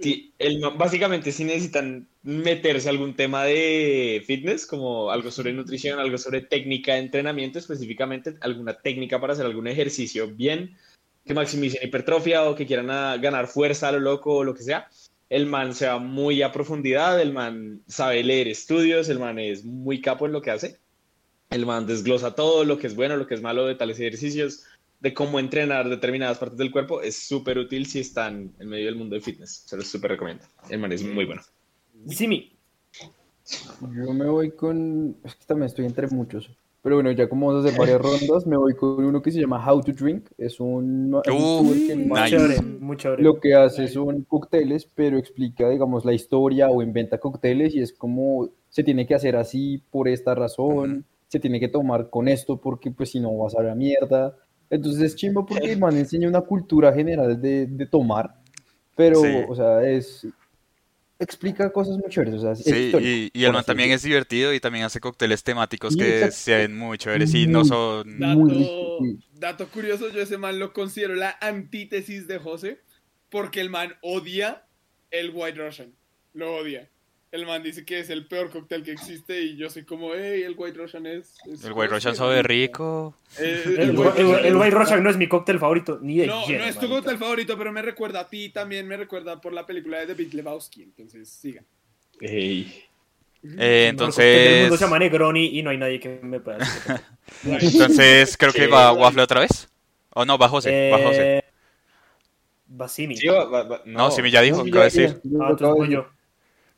ti- el Básicamente, si necesitan meterse a algún tema de fitness, como algo sobre nutrición, algo sobre técnica de entrenamiento, específicamente alguna técnica para hacer algún ejercicio bien, que maximicen hipertrofia o que quieran ah, ganar fuerza a lo loco o lo que sea. El man se va muy a profundidad, el man sabe leer estudios, el man es muy capo en lo que hace. El man desglosa todo lo que es bueno, lo que es malo de tales ejercicios, de cómo entrenar determinadas partes del cuerpo. Es súper útil si están en medio del mundo del fitness. Se los súper recomiendo. El man es muy bueno. Simi, Yo me voy con. Es que también estoy entre muchos. Pero bueno, ya como vamos a hacer varias rondas, me voy con uno que se llama How to Drink. Es un. es un Uh, nice. chévere, muy chévere. Lo que hace son cócteles, pero explica, digamos, la historia o inventa cócteles y es como se tiene que hacer así por esta razón, se tiene que tomar con esto porque pues si no vas a la mierda. Entonces es chimbo porque el man enseña una cultura general de, de tomar, pero, Sí. o sea, es... explica cosas muy chéveres, o sea, es Sí, y, y el man así también es divertido y también hace cócteles temáticos que se ven muy chéveres y no son... Dato, Muy dato curioso, yo ese man lo considero la antítesis de José, porque el man odia el White Russian. Lo odia. El man dice que es el peor cóctel que existe y yo soy como, hey, el White Russian es... es El White Russian sabe rico. Eh, El, el el, White el, Russian el es- White Russian no es mi cóctel favorito, ni de No, lleno, no es tu cóctel favorito, pero me recuerda a ti, también me recuerda por la película de Big Lebowski, entonces siga. Ey. Eh, El mundo entonces... se llama Negroni y no hay nadie que me pueda decir. Entonces creo que va Waffle otra vez. O no, va José, va José. Eh, va Simi. Sí, va- va- va- No, Simi ya dijo, No, acaba de decir. Ah, lo entonces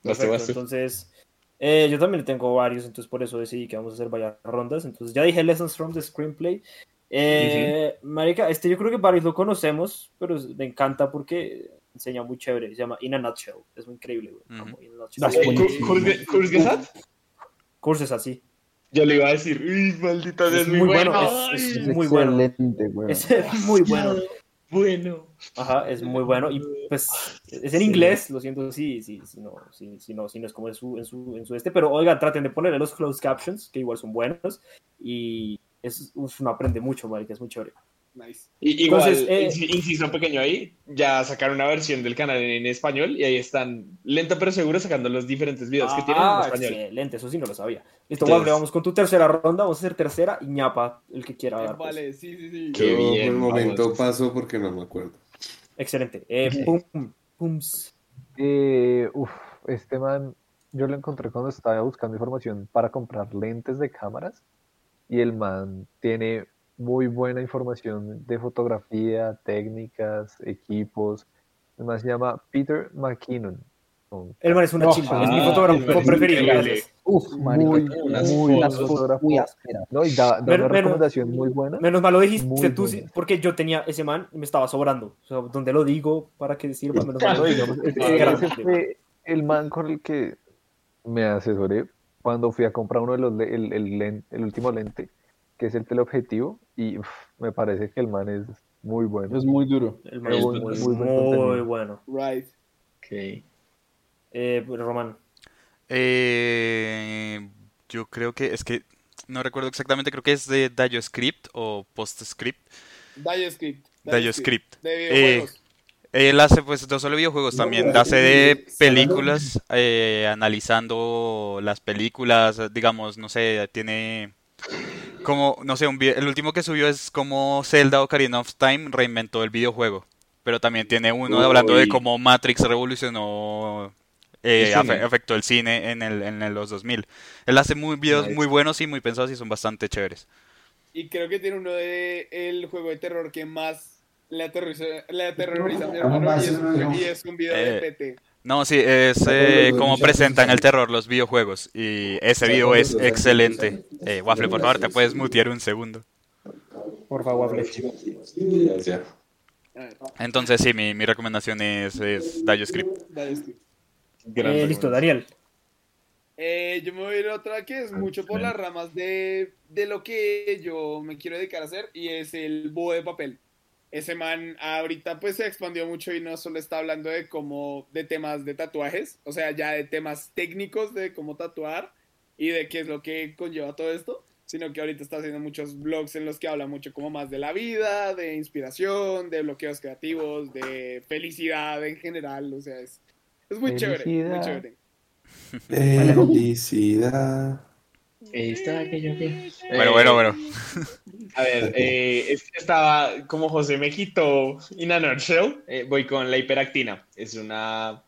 Vas tú, Perfecto, vas tú. entonces eh, yo también tengo varios, entonces por eso decidí que vamos a hacer varias rondas. Entonces ya dije Lessons from the Screenplay. Eh, Marica, este yo creo que varios lo conocemos, pero me encanta porque enseña muy chévere. Se llama In a Nutshell. Es muy increíble, güey. Kurzgesagt? Cursos así. Yo le iba a decir, uy, maldita sea, Es es muy muy bueno. bueno, es- es muy bueno. Es muy bueno. bueno. Ajá, es muy bueno. Y pues es en inglés, lo siento, sí, sí, sí, no, sí, sí, no, sí, no es como en su, en su, en su este, pero oigan, traten de ponerle los closed captions, que igual son buenos, y es, uf, uno aprende mucho, marica, es muy chévere. Nice. Y, igual, Entonces, eh, inci- inciso pequeño ahí, ya sacaron una versión del canal en, español y ahí están, lento pero seguro, sacando los diferentes videos que tienen en Ah, español. excelente, eso sí no lo sabía. Listo, Entonces- Waffle, vamos con tu tercera ronda, vamos a hacer tercera y ñapa, el que quiera Eh, dar. pues. vale, sí, sí, sí. Qué Yo bien, por el momento vamos. paso porque no me acuerdo. Excelente. Eh, pum, pums. Eh, uf, este man, yo lo encontré cuando estaba buscando información para comprar lentes de cámaras y el man tiene muy buena información de fotografía, técnicas, equipos. El man se llama Peter McKinnon. Con- El man es una Oh, chimba, es mi ah, fotógrafo el preferido. Uf, marica, muy, unas muy buen fotos muy ásperas. No, y da, da Menos- una menos- recomendación muy buena. Menos mal lo dijiste Muy tú, buena. porque yo tenía ese man y me estaba sobrando. O sea, donde lo digo para que sirva, menos mal. Digamos, Es ese, grande. ese fue el man con el que me asesoré cuando fui a comprar uno de los el, el, len- el último lente, que es el teleobjetivo, y uf, me parece que el man es muy bueno. Es muy duro. El man es Muy muy, muy, muy bueno. Right. Ok. Eh, Román. Eh, yo creo que es que no recuerdo exactamente, creo que es de DioScript o PostScript. DioScript. DioScript. De Eh, videojuegos. Él hace pues no solo videojuegos, también hace de películas, eh, analizando las películas, digamos, no sé, tiene como, no sé, un vi- el último que subió es como Zelda Ocarina of Time reinventó el videojuego, pero también tiene uno hablando de cómo Matrix revolucionó, eh, afectó el cine en, el, en los 2000. Él hace muy videos Nice. muy buenos y muy pensados y son bastante chéveres. Y creo que tiene uno de el juego de terror que más le aterroriza, le aterroriza a mi hermano y es, un, y es un video de Eh, PT. No, sí, es eh, cómo presentan el terror los videojuegos y ese video es excelente. Eh, Waffle, por favor, te puedes mutear un segundo. Por favor, Waffle. Entonces, sí, mi, mi recomendación es, es DioScript. DioScript. Gran Eh, listo. Daniel. Eh, yo me voy a ir a otra que es mucho por las ramas de, de lo que yo me quiero dedicar a hacer y es el búho de papel. Ese man ahorita pues se expandió mucho y no solo está hablando de cómo, de temas de tatuajes, o sea, ya de temas técnicos de cómo tatuar y de qué es lo que conlleva todo esto, sino que ahorita está haciendo muchos blogs en los que habla mucho como más de la vida, de inspiración, de bloqueos creativos, de felicidad en general, o sea, es, es muy chévere, muy Felicidad. chévere. Felicidad. Esta. Bueno, bueno, bueno. A ver, eh, es que estaba como José me quitó in a nutshell, eh, voy con la hiperactina. Es una,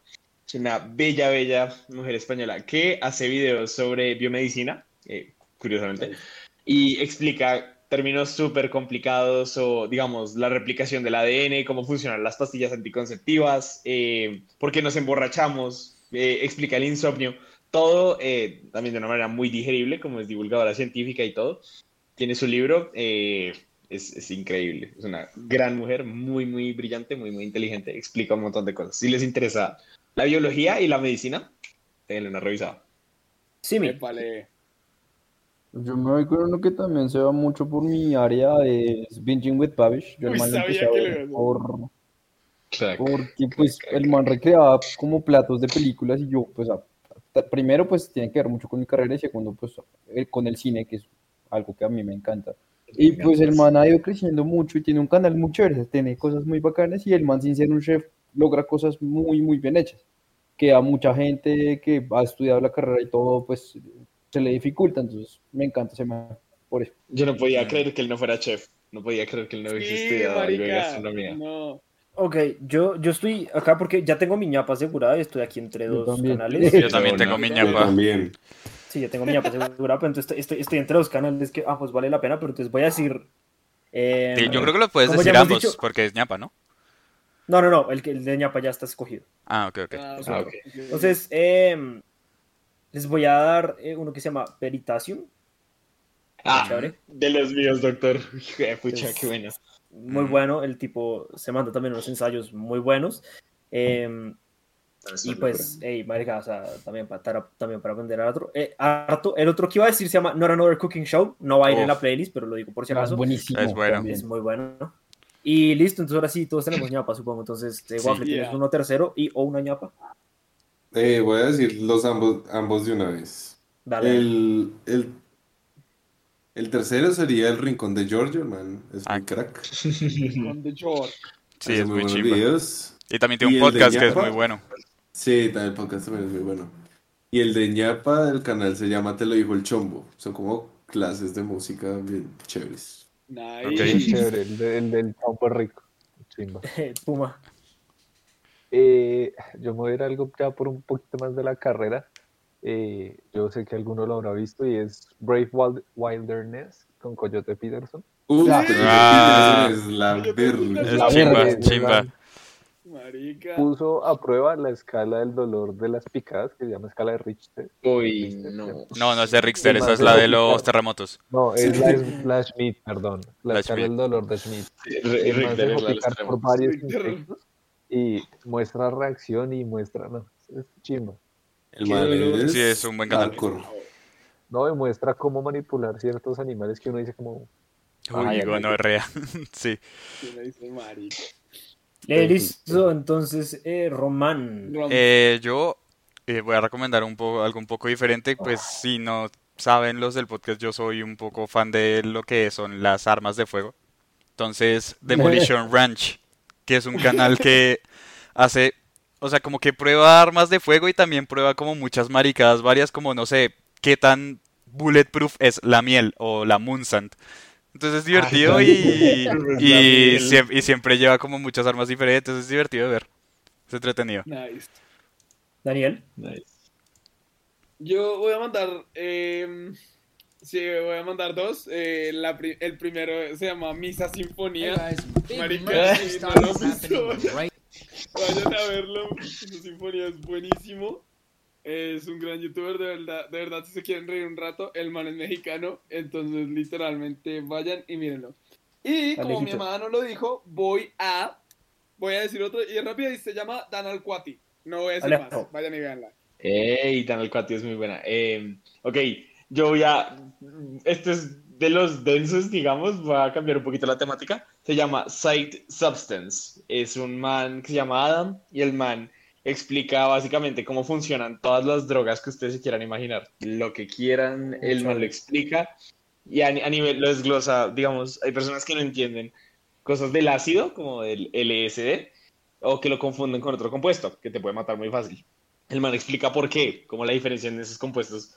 es una bella, bella mujer española que hace videos sobre biomedicina, eh, curiosamente, y explica términos súper complicados o, digamos, la replicación del ADN, cómo funcionan las pastillas anticonceptivas, eh, por qué nos emborrachamos, eh, explica el insomnio, todo eh, también de una manera muy digerible, como es divulgadora científica y todo tiene su libro, eh, es, es increíble. Es una gran mujer, muy, muy brillante, muy, muy inteligente. Explica un montón de cosas. Si les interesa la biología y la medicina, denle una revisada. Sí, mi. Épale. Yo me voy con uno que también se va mucho por mi área, es Binging with Babish. Yo el Uy, man lo sabía que a por, porque pues el man recreaba como platos de películas y yo pues a- primero pues tiene que ver mucho con mi carrera y segundo pues con el cine que es algo que a mí me encanta. Y pues el man ha ido creciendo mucho y tiene un canal muy chévere, tiene cosas muy bacanas y el man sin ser un chef logra cosas muy muy bien hechas. Que a mucha gente que ha estudiado la carrera y todo pues se le dificulta, entonces me encanta ese man por eso. Yo no podía creer que él no fuera chef. No podía creer que él no Sí, de marica. gastronomía. No. Ok, yo, yo estoy acá porque ya tengo mi ñapa asegurada y estoy aquí entre Yo dos también. canales. Yo también tengo mi Yo ñapa. también. Sí, yo tengo mi ñapa asegurada, pero entonces estoy, estoy, estoy entre dos canales que, ah, pues vale la pena, pero entonces voy a decir... eh, Sí, yo creo que lo puedes decir ambos, dicho- porque es ñapa, ¿no? No, no, no, el, que- el de ñapa ya está escogido. Ah, ok, ok. Ah, Ah, ok. Entonces, eh, les voy a dar eh, uno que se llama Veritasium. Ah, de los míos, doctor. Pucha, Es- qué bueno. Muy Mm. bueno, el tipo se manda también unos ensayos muy buenos. eh, y pues, hey, marica, o sea, también para, también para aprender al otro. Eh, harto. El otro que iba a decir se llama Not Another Cooking Show. No va a ir en la playlist, pero lo digo por si Es acaso. buenísimo. Es bueno. también. Es muy bueno. ¿no? Y listo, entonces ahora sí, todos tenemos ñapa, supongo. Entonces, eh, Sí. Waffle, tienes Yeah. uno tercero y o una ñapa. Eh, voy a decir los ambos, ambos de una vez. Dale. El, el, el tercero sería el Rincón de Giorgio, man. Es Ah. muy crack. Con The George. Sí, Hace es muy videos. Y también tiene ¿Y un de podcast que es muy bueno. Sí, también el podcast también es muy bueno. Y el de ñapa del canal se llama Te lo dijo el chombo. Son como clases de música bien chéveres. Nice. Ok. Muy chévere, el, de- el del chombo rico. Chimba. Puma. Eh, yo me voy a ir algo ya por un poquito más de la carrera. Eh, yo sé que alguno lo habrá visto y es Brave Wild- Wilderness con Coyote Peterson. Lo dijo Ah. es la La chimba, verde, chimba. Marica. Puso a prueba la escala del dolor de las picadas, que se llama escala de Richter. Uy, no. No, no es de Richter, esa es la de los terremotos. No, es la, la Schmidt, perdón. La, La escala Schmidt. del dolor de Schmidt. Richter es la de los terremotos. Y muestra reacción y muestra, no, es chimba. El Sí, es un buen canal. No, y muestra cómo manipular ciertos animales que uno dice como, Ay, Uy, gonorrea. Sí. Me dice marica. Eh, listo, entonces, eh, Román. Rom- Eh, yo eh, voy a recomendar un poco, algo un poco diferente. Pues si no saben los del podcast, yo soy un poco fan de lo que son las armas de fuego. Entonces, Demolition Ranch, que es un canal que hace, o sea, como que prueba armas de fuego y también prueba como muchas maricadas varias, como no sé qué tan bulletproof es la miel o la Moonsand. Entonces es divertido Ay, y, y, siempre lleva como muchas armas diferentes, es divertido de ver. Es entretenido. Nice. Daniel. Nice. Yo voy a mandar. eh, sí, voy a mandar dos. Eh, la pri- el primero se llama Misa Sinfonía. Marica, no lo visto. Vayan a verlo. Misa Sinfonía es buenísimo. Es un gran youtuber, de verdad. De verdad, si se quieren reír un rato, el man es mexicano. Entonces, literalmente, vayan y mírenlo. Y como mi Alejito. mamá no lo dijo, voy a. Voy a decir otro. Y es rápido y se llama Dan Alcuati. No voy a decir Alejo. más. Vayan y véanla. Ey, Daniel Cuati es muy buena. Eh, ok, yo voy a. Este es de los densos, digamos. Voy a cambiar un poquito la temática. Se llama Sight Substance. Es un man que se llama Adam y el man explica básicamente cómo funcionan todas las drogas que ustedes se quieran imaginar. Lo que quieran, el man lo explica y a, a nivel lo desglosa. Digamos, hay personas que no entienden cosas del ácido, como del LSD, o que lo confunden con otro compuesto, que te puede matar muy fácil. El man explica por qué, cómo la diferencia en esos compuestos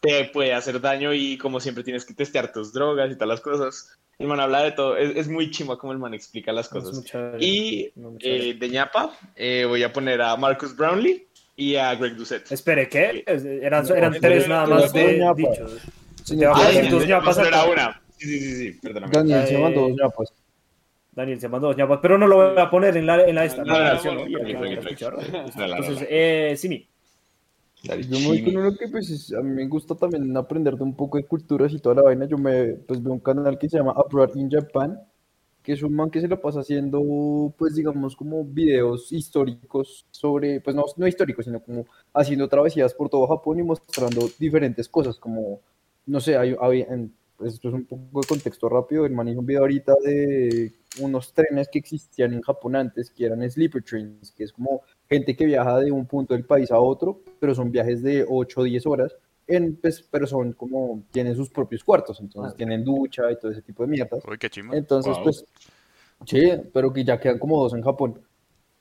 te puede hacer daño y como siempre tienes que testear tus drogas y todas las cosas. El man habla de todo, es, es muy chimo como el man explica las cosas. Y No, eh, de ñapa eh, voy a poner a Marcus Brownlee y a Greg Doucette. Espere, ¿qué? Eran, No, eran no, tres no, nada no, más de no, dichos. Señor, Ah, sí, sí, dos sí, ñapas solo era acá. una. Sí, sí, sí, sí, perdóname. Daniel se mandó dos ñapas. Daniel se mandó dos ñapas, pero no lo voy a poner en la, en la esta. No, no, la no, versión, no, ¿no? no, Para que no, vayan a no, no, escuchar. no, no, no, no. Entonces, eh, Simi, Yo me voy con uno que pues es- a mí me gusta también aprender de un poco de culturas y toda la vaina. Yo me pues veo un canal que se llama Abroad in Japan, que es un man que se lo pasa haciendo pues digamos como videos históricos sobre, pues no, no históricos, sino como haciendo travesías por todo Japón y mostrando diferentes cosas, como no sé, hay, hay- en- pues, esto es un poco de contexto rápido, el man hizo un video ahorita de unos trenes que existían en Japón antes, que eran sleeper trains, que es como gente que viaja de un punto del país a otro, pero son viajes de 8 o 10 horas, en, pues, pero son como, tienen sus propios cuartos, entonces Ah. tienen ducha y todo ese tipo de mierdas. Uy, qué chimo. Entonces, Wow. pues, sí, pero que ya quedan como dos en Japón.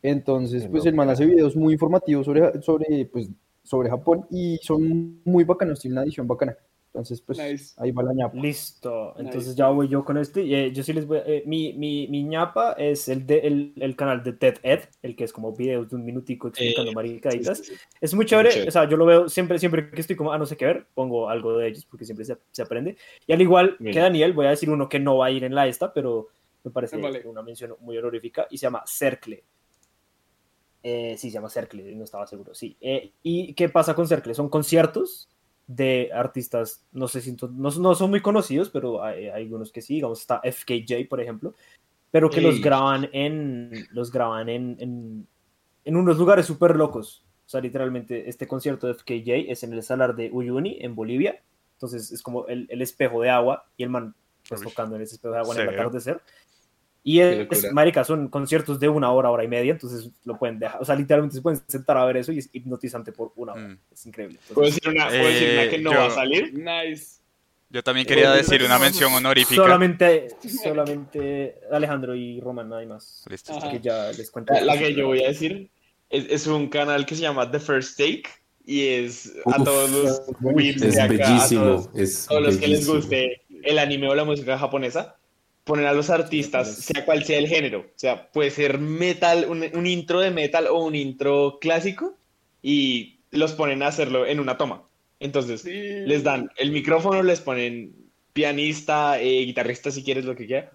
Entonces, Qué pues el man hace videos muy informativos sobre, sobre, pues, sobre Japón y son muy bacanos, tiene una edición bacana. Entonces, pues, Nice. ahí va la ñapa. listo. Entonces Nice. ya voy yo con este. Eh, yo sí les voy a- eh, mi, mi, mi ñapa es el, de, el, el canal de TED Ed, el que es como videos de un minutico explicando Eh, maricaditas. Sí, sí, sí. Es muy chévere, chévere. o sea, yo lo veo siempre, siempre que estoy como, ah, no sé qué ver, pongo algo de ellos porque siempre se, se aprende. Y al igual Bien. que Daniel, voy a decir uno que no va a ir en la esta, pero me parece Vale. una mención muy honorífica y se llama Cercle. Eh, sí, se llama Cercle, no estaba seguro, sí. Eh, ¿Y qué pasa con Cercle? Son conciertos de artistas, no sé si no, no son muy conocidos, pero hay, hay algunos que sí, digamos, está FKJ, por ejemplo, pero que los graban en, los graban en, en, en unos lugares súper locos. O sea, literalmente, este concierto de FKJ es en el Salar de Uyuni, en Bolivia. Entonces, es como el, el espejo de agua y el man pues, Uy. tocando en ese espejo de agua en el atardecer. Y es, marica, son conciertos de una hora, hora y media, entonces lo pueden dejar, o sea, literalmente se pueden sentar a ver eso y es hipnotizante por una hora. Mm. Es increíble. ¿Puedo Entonces, decir una, ¿puedo decir una Eh, que no yo- va a salir? Nice. Yo también quería Eh, decir una mención honorífica. solamente, solamente Alejandro y Román, nada más. Listo. Que ya les cuento. La, la que yo voy a decir es, es un canal que se llama The First Take y es a Uf, todos los Es de acá, a bellísimo, todos, es todos los que les guste el anime o la música japonesa, ponen a los artistas, Sí, sea cual sea el género. O sea, puede ser metal, un, un intro de metal o un intro clásico y los ponen a hacerlo en una toma. Entonces, Sí. les dan el micrófono, les ponen pianista, eh, guitarrista si quieres, lo que quiera,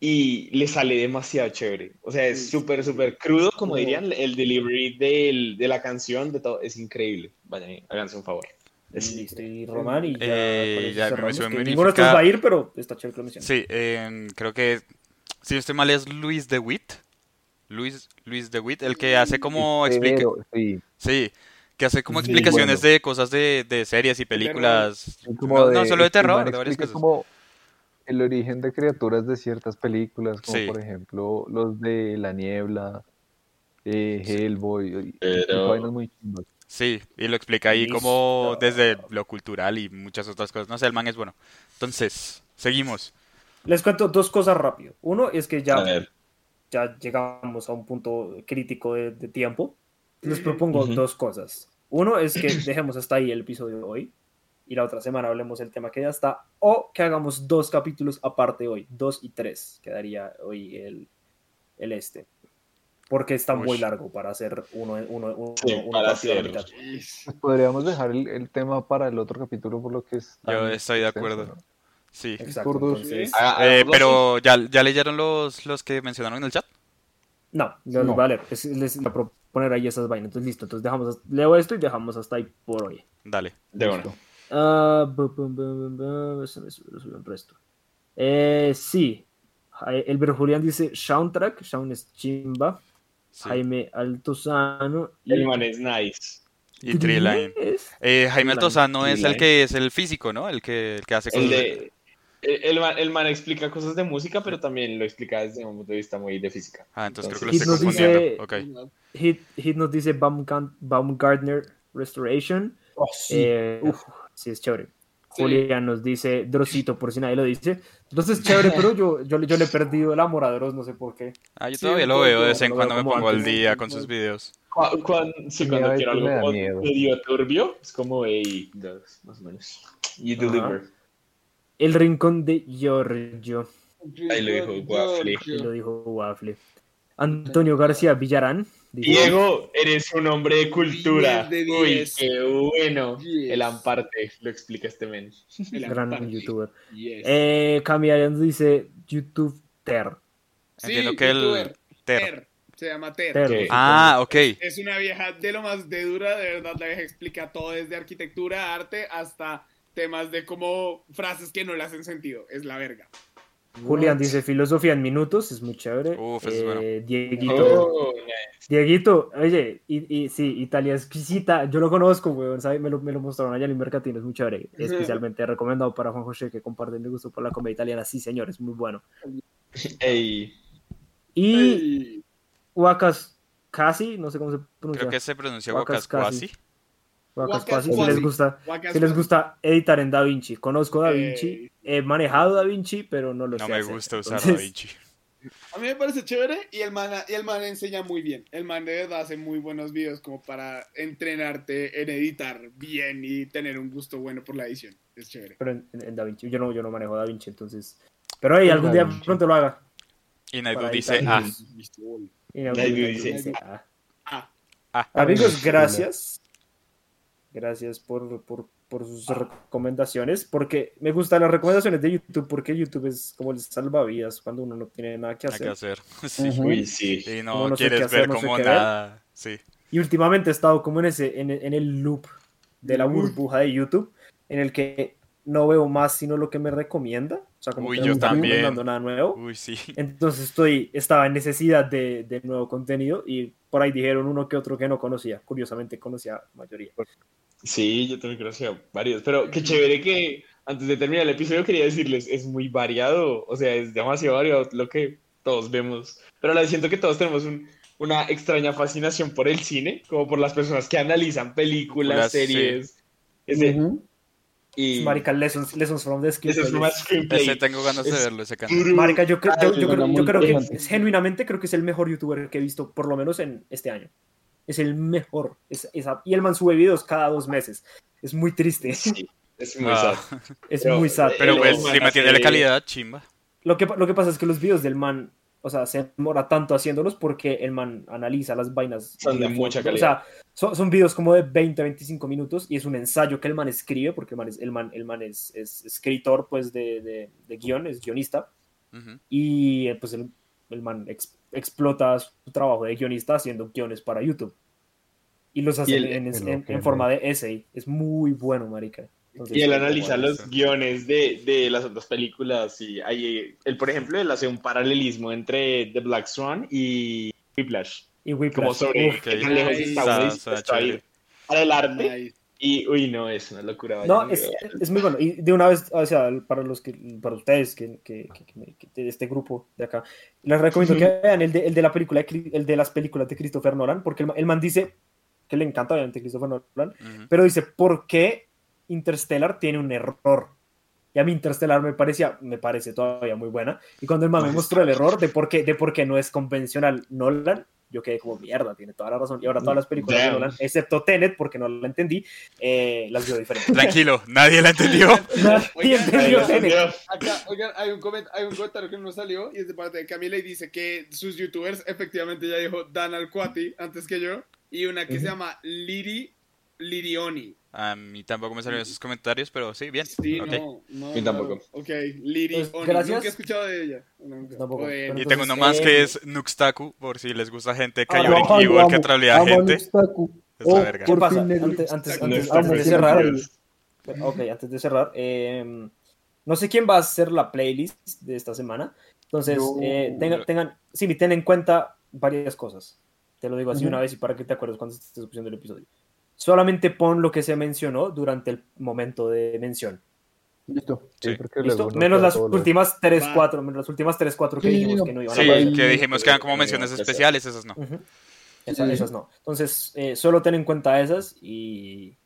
y les sale demasiado chévere. O sea, es Sí. súper, súper crudo, como dirían, el delivery del- de la canción, de todo, es increíble. Vayan, háganse un favor. Es- Listo, y Román y ya, Eh, ya, ninguno de estos va a ir, pero está chévere que lo mencionen. Sí, eh, creo que, si estoy mal, es Luis de Witt. Luis, Luis de Witt, el que hace como explica... Pero, sí, Sí, que hace como Sí, explicaciones bueno. de cosas de, de series y películas. como No, de, no solo de terror, de varias cosas. como el origen de criaturas de ciertas películas, como Sí. por ejemplo los de La Niebla, eh, Hellboy, y- y Pero- vainas muy chimbas. Sí, y lo explica ahí como desde lo cultural y muchas otras cosas. No sé, el man es bueno. Entonces, seguimos. Les cuento dos cosas rápido. Uno es que ya, ya llegamos a un punto crítico de, de tiempo. Les propongo dos cosas. Uno es que dejemos hasta ahí el episodio de hoy y la otra semana hablemos del tema que ya está. O que hagamos dos capítulos aparte hoy, dos y tres. Quedaría hoy el, el este. Porque está muy Uy. largo para hacer uno, uno, uno, Sí, uno para partido a la hacer- mitad. Podríamos dejar el, el tema para el otro capítulo por lo que es Yo estoy de acuerdo. ¿no? Sí. Exacto. Entonces- Eh, pero, ¿ya, ¿ya leyeron los, los que mencionaron en el chat? No, no, No. vale. Es, les voy a proponer ahí esas vainas. Entonces, listo. Entonces, dejamos, leo esto y dejamos hasta ahí por hoy. Dale. De una. Ah, bu- bu- bu- bu- bu- se me sub- lo subió el resto. Eh, sí. Ja- El Julián dice soundtrack. Shaun es chimba. Sí. Jaime Altozano. Y El man es nice. Y Treeline. Es- Eh, Jaime. Altozano es el que es el físico, ¿no? El que, el que hace El cosas. de. El, el man, el man explica cosas de música, pero también lo explica desde un punto de vista muy de física. Ah, entonces creo que lo estoy nos dice- confundiendo. Ok. Hit, Hit nos dice Baumgartner Restoration. Oh, sí. Eh, Uf. sí, es chévere. Sí. Julián nos dice Drosito, por si nadie lo dice. Dross es chévere, pero yo, yo, yo le he perdido el amor a Dross, no sé por qué. Ah, yo todavía lo veo de vez en cuando me pongo al día con sus videos. Cu- cuan- sí, cuando quiero me algo medio turbio, es como, hey, más o menos. You Ajá. deliver. El rincón de Giorgio, Ahí lo dijo Waffle. y lo dijo Waffle. Antonio García Villarán. Diego, eres un hombre de cultura. 10 de Uy, 10. qué bueno. 10. El amparte, lo explica este men. El gran youtuber. Yes. Eh, Camila nos dice YouTube Ter. Sí, Entiendo que el. Ter. Ter. Se llama Ter. Ter. Ah, ok. Es una vieja de lo más de dura, de verdad, la vieja explica todo desde arquitectura, arte, hasta temas de como frases que no le hacen sentido. Es la verga. Julián dice filosofía en minutos, es muy chévere. Uf, es Eh, bueno. Dieguito, Oh, nice. Dieguito, oye, y, y sí, Italia exquisita, yo lo conozco, weón, ¿sabes? Me lo, me lo mostraron allá en el Mercatino, es muy chévere. Especialmente recomendado para Juan José, que comparte mi gusto por la comedia italiana. Sí, señor, es muy bueno. Ey, Y Huacas Casi, no sé cómo se pronuncia. Creo que se pronuncia Huacas Huacascuasi. Si les gusta. Si les gusta editar en DaVinci, conozco DaVinci, Ey. he manejado DaVinci, pero no lo No sé me hacer. gusta usar Entonces, DaVinci. A mí me parece chévere y el man, y el man enseña muy bien. El man de verdad hace muy buenos videos como para entrenarte en editar bien y tener un gusto bueno por la edición. Es chévere. Pero en, en DaVinci, yo no, yo no manejo DaVinci, entonces. Pero hey, algún día pronto lo haga. Y Naidu Para dice, ah, algún Naidu dice, dice, ah. Ah, ah. Amigos, Sí, gracias. Gracias por, por, por sus recomendaciones. Porque me gustan las recomendaciones de YouTube, porque YouTube es como el salvavidas cuando uno no tiene nada que Nada que hacer. hacer. Sí. Sí. Y no no quieres hacer, ver no como ver. nada. Sí. Y últimamente he estado como en ese, en, en el loop de la burbuja de YouTube, en el que no veo más sino lo que me recomienda. O sea, como Uy, que no yo está también. recomendando nada nuevo. Uy, sí. Entonces estoy, estaba en necesidad de, de nuevo contenido y por ahí dijeron uno que otro que no conocía. Curiosamente conocía la mayoría. Sí, yo también conocía varios, pero qué chévere que antes de terminar el episodio quería decirles, es muy variado, o sea, es demasiado variado lo que todos vemos, pero a la vez siento que todos tenemos un- una extraña fascinación por el cine, como por las personas que analizan películas, sí. series, ese- Ujú. y Marica, lessons, lessons from the es Screenplay. Ese tengo ganas de Es verlo, ese canal. Marica, yo, cre- yo, yo Ay, creo, yo creo que genuinamente creo que es el mejor youtuber que he visto, por lo menos en este año. Es el mejor. Es, es- y el man sube videos cada dos meses. Es muy triste. Sí, es muy Ah, sad. Es Pero- muy sad. Pero pues, man si mantiene la calidad, chimba. Lo que, lo que pasa es que los videos del man, o sea, se demora tanto haciéndolos porque el man analiza las vainas. Son de mucha calidad. O sea, son, son videos como de 20, 25 minutos y es un ensayo que el man escribe, porque el man es, el man, el man es, es escritor pues de, de, de guion, es guionista. Ujú. Y eh, pues el, el man ex- explota su trabajo de guionista haciendo guiones para YouTube. Y los hace Y él- en, en- en- forma de essay. Es muy bueno, marica. Entonces, Y él analiza bueno, los eso. guiones de, de las otras películas y ahí, él, por ejemplo, él hace un paralelismo entre The Black Swan y Whiplash, Y Whiplash, como sobre uf, qué ok. tan lejos está para el arte y, uy, no, es una locura. No, es, es muy bueno. Y de una vez, o sea, para los que, para ustedes que, que, que- que este grupo de acá, les recomiendo que vean el de, el de la película, el de las películas de Christopher Nolan, porque el, el man dice que le encanta obviamente Christopher Nolan, Ujú. pero dice, ¿por qué Interstellar tiene un error? Y a mí Interstellar me parecía, me parece todavía muy buena. Y cuando el Pues, mostró el error de por qué, de por qué no es convencional Nolan, yo quedé como mierda, tiene toda la razón. Y ahora todas las películas Damn. de Nolan, excepto Tenet, porque no la entendí, eh, las veo diferentes. Tranquilo, nadie la entendió. Nadie Oigan, entendió Ay, Tenet. Acá, oigan, hay un, coment- hay un comentario que no salió y es de parte de Camila y dice que sus youtubers, efectivamente ya dijo Dan Alcuati antes que yo, y una que se llama Liri Lirioni. A mí tampoco me salieron esos comentarios, pero sí, bien. Sí, ok. no, no. A mí tampoco. no. Ok, Lirioni. Pues, gracias. Nunca he escuchado de ella. Nunca. Tampoco. O. Pero Y tengo uno Entonces, más eh, que es Nuxtaku, por si les gusta gente que Ah, Ajá, en lo keyboard, que trolea gente. Nuxtaku. Es la Oh, verga. ¿Qué pasa? Antes, antes, No, antes, antes de cerrar, ok, antes de cerrar, eh, no sé quién va a hacer la playlist de esta semana. Entonces, Yo- eh, tengan, tengan, sí, ten en cuenta varias cosas. Te lo digo así una vez y para que te acuerdes cuando estés escuchando el episodio. solamente pon lo que se mencionó durante el momento de mención. Listo. Sí, Sí. ¿Listo? Menos las últimas 3, Va. 4, menos las últimas 3, 4 que Sí, dijimos no. que no iban Sí, a Ahí- que dijimos que eran como menciones especiales, esas no. Sí. esas no. Entonces, eh, solo ten en cuenta esas y,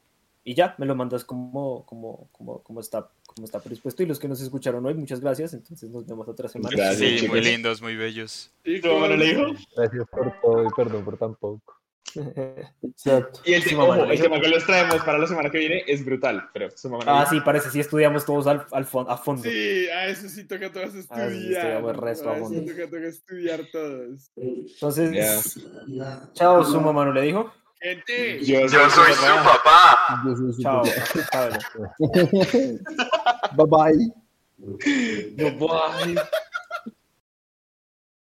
y ya, me lo mandas como, como, como, como, está, como está predispuesto. Y los que nos escucharon hoy, muchas gracias. Entonces nos vemos otra semana. Gracias, Sí, chicos. muy lindos, muy bellos. ¿Tu mamá no le dijo? Gracias por todo y perdón por tan poco. Exacto. Y el, Sí, tema, mamá, ojo, ¿no? el tema que les traemos para la semana que viene es brutal, pero su mamá no ah, sí, parece, sí estudiamos todos al, al fon- a fondo. Sí, a eso sí toca todos estudiar. Ah, sí, el resto a a eso fondo. toca, toca estudiar todos. Entonces, chao, su mamá no le dijo. Gente, Yo soy su papá. Yo soy su Chao. papá. chao. Bye bye. Bye.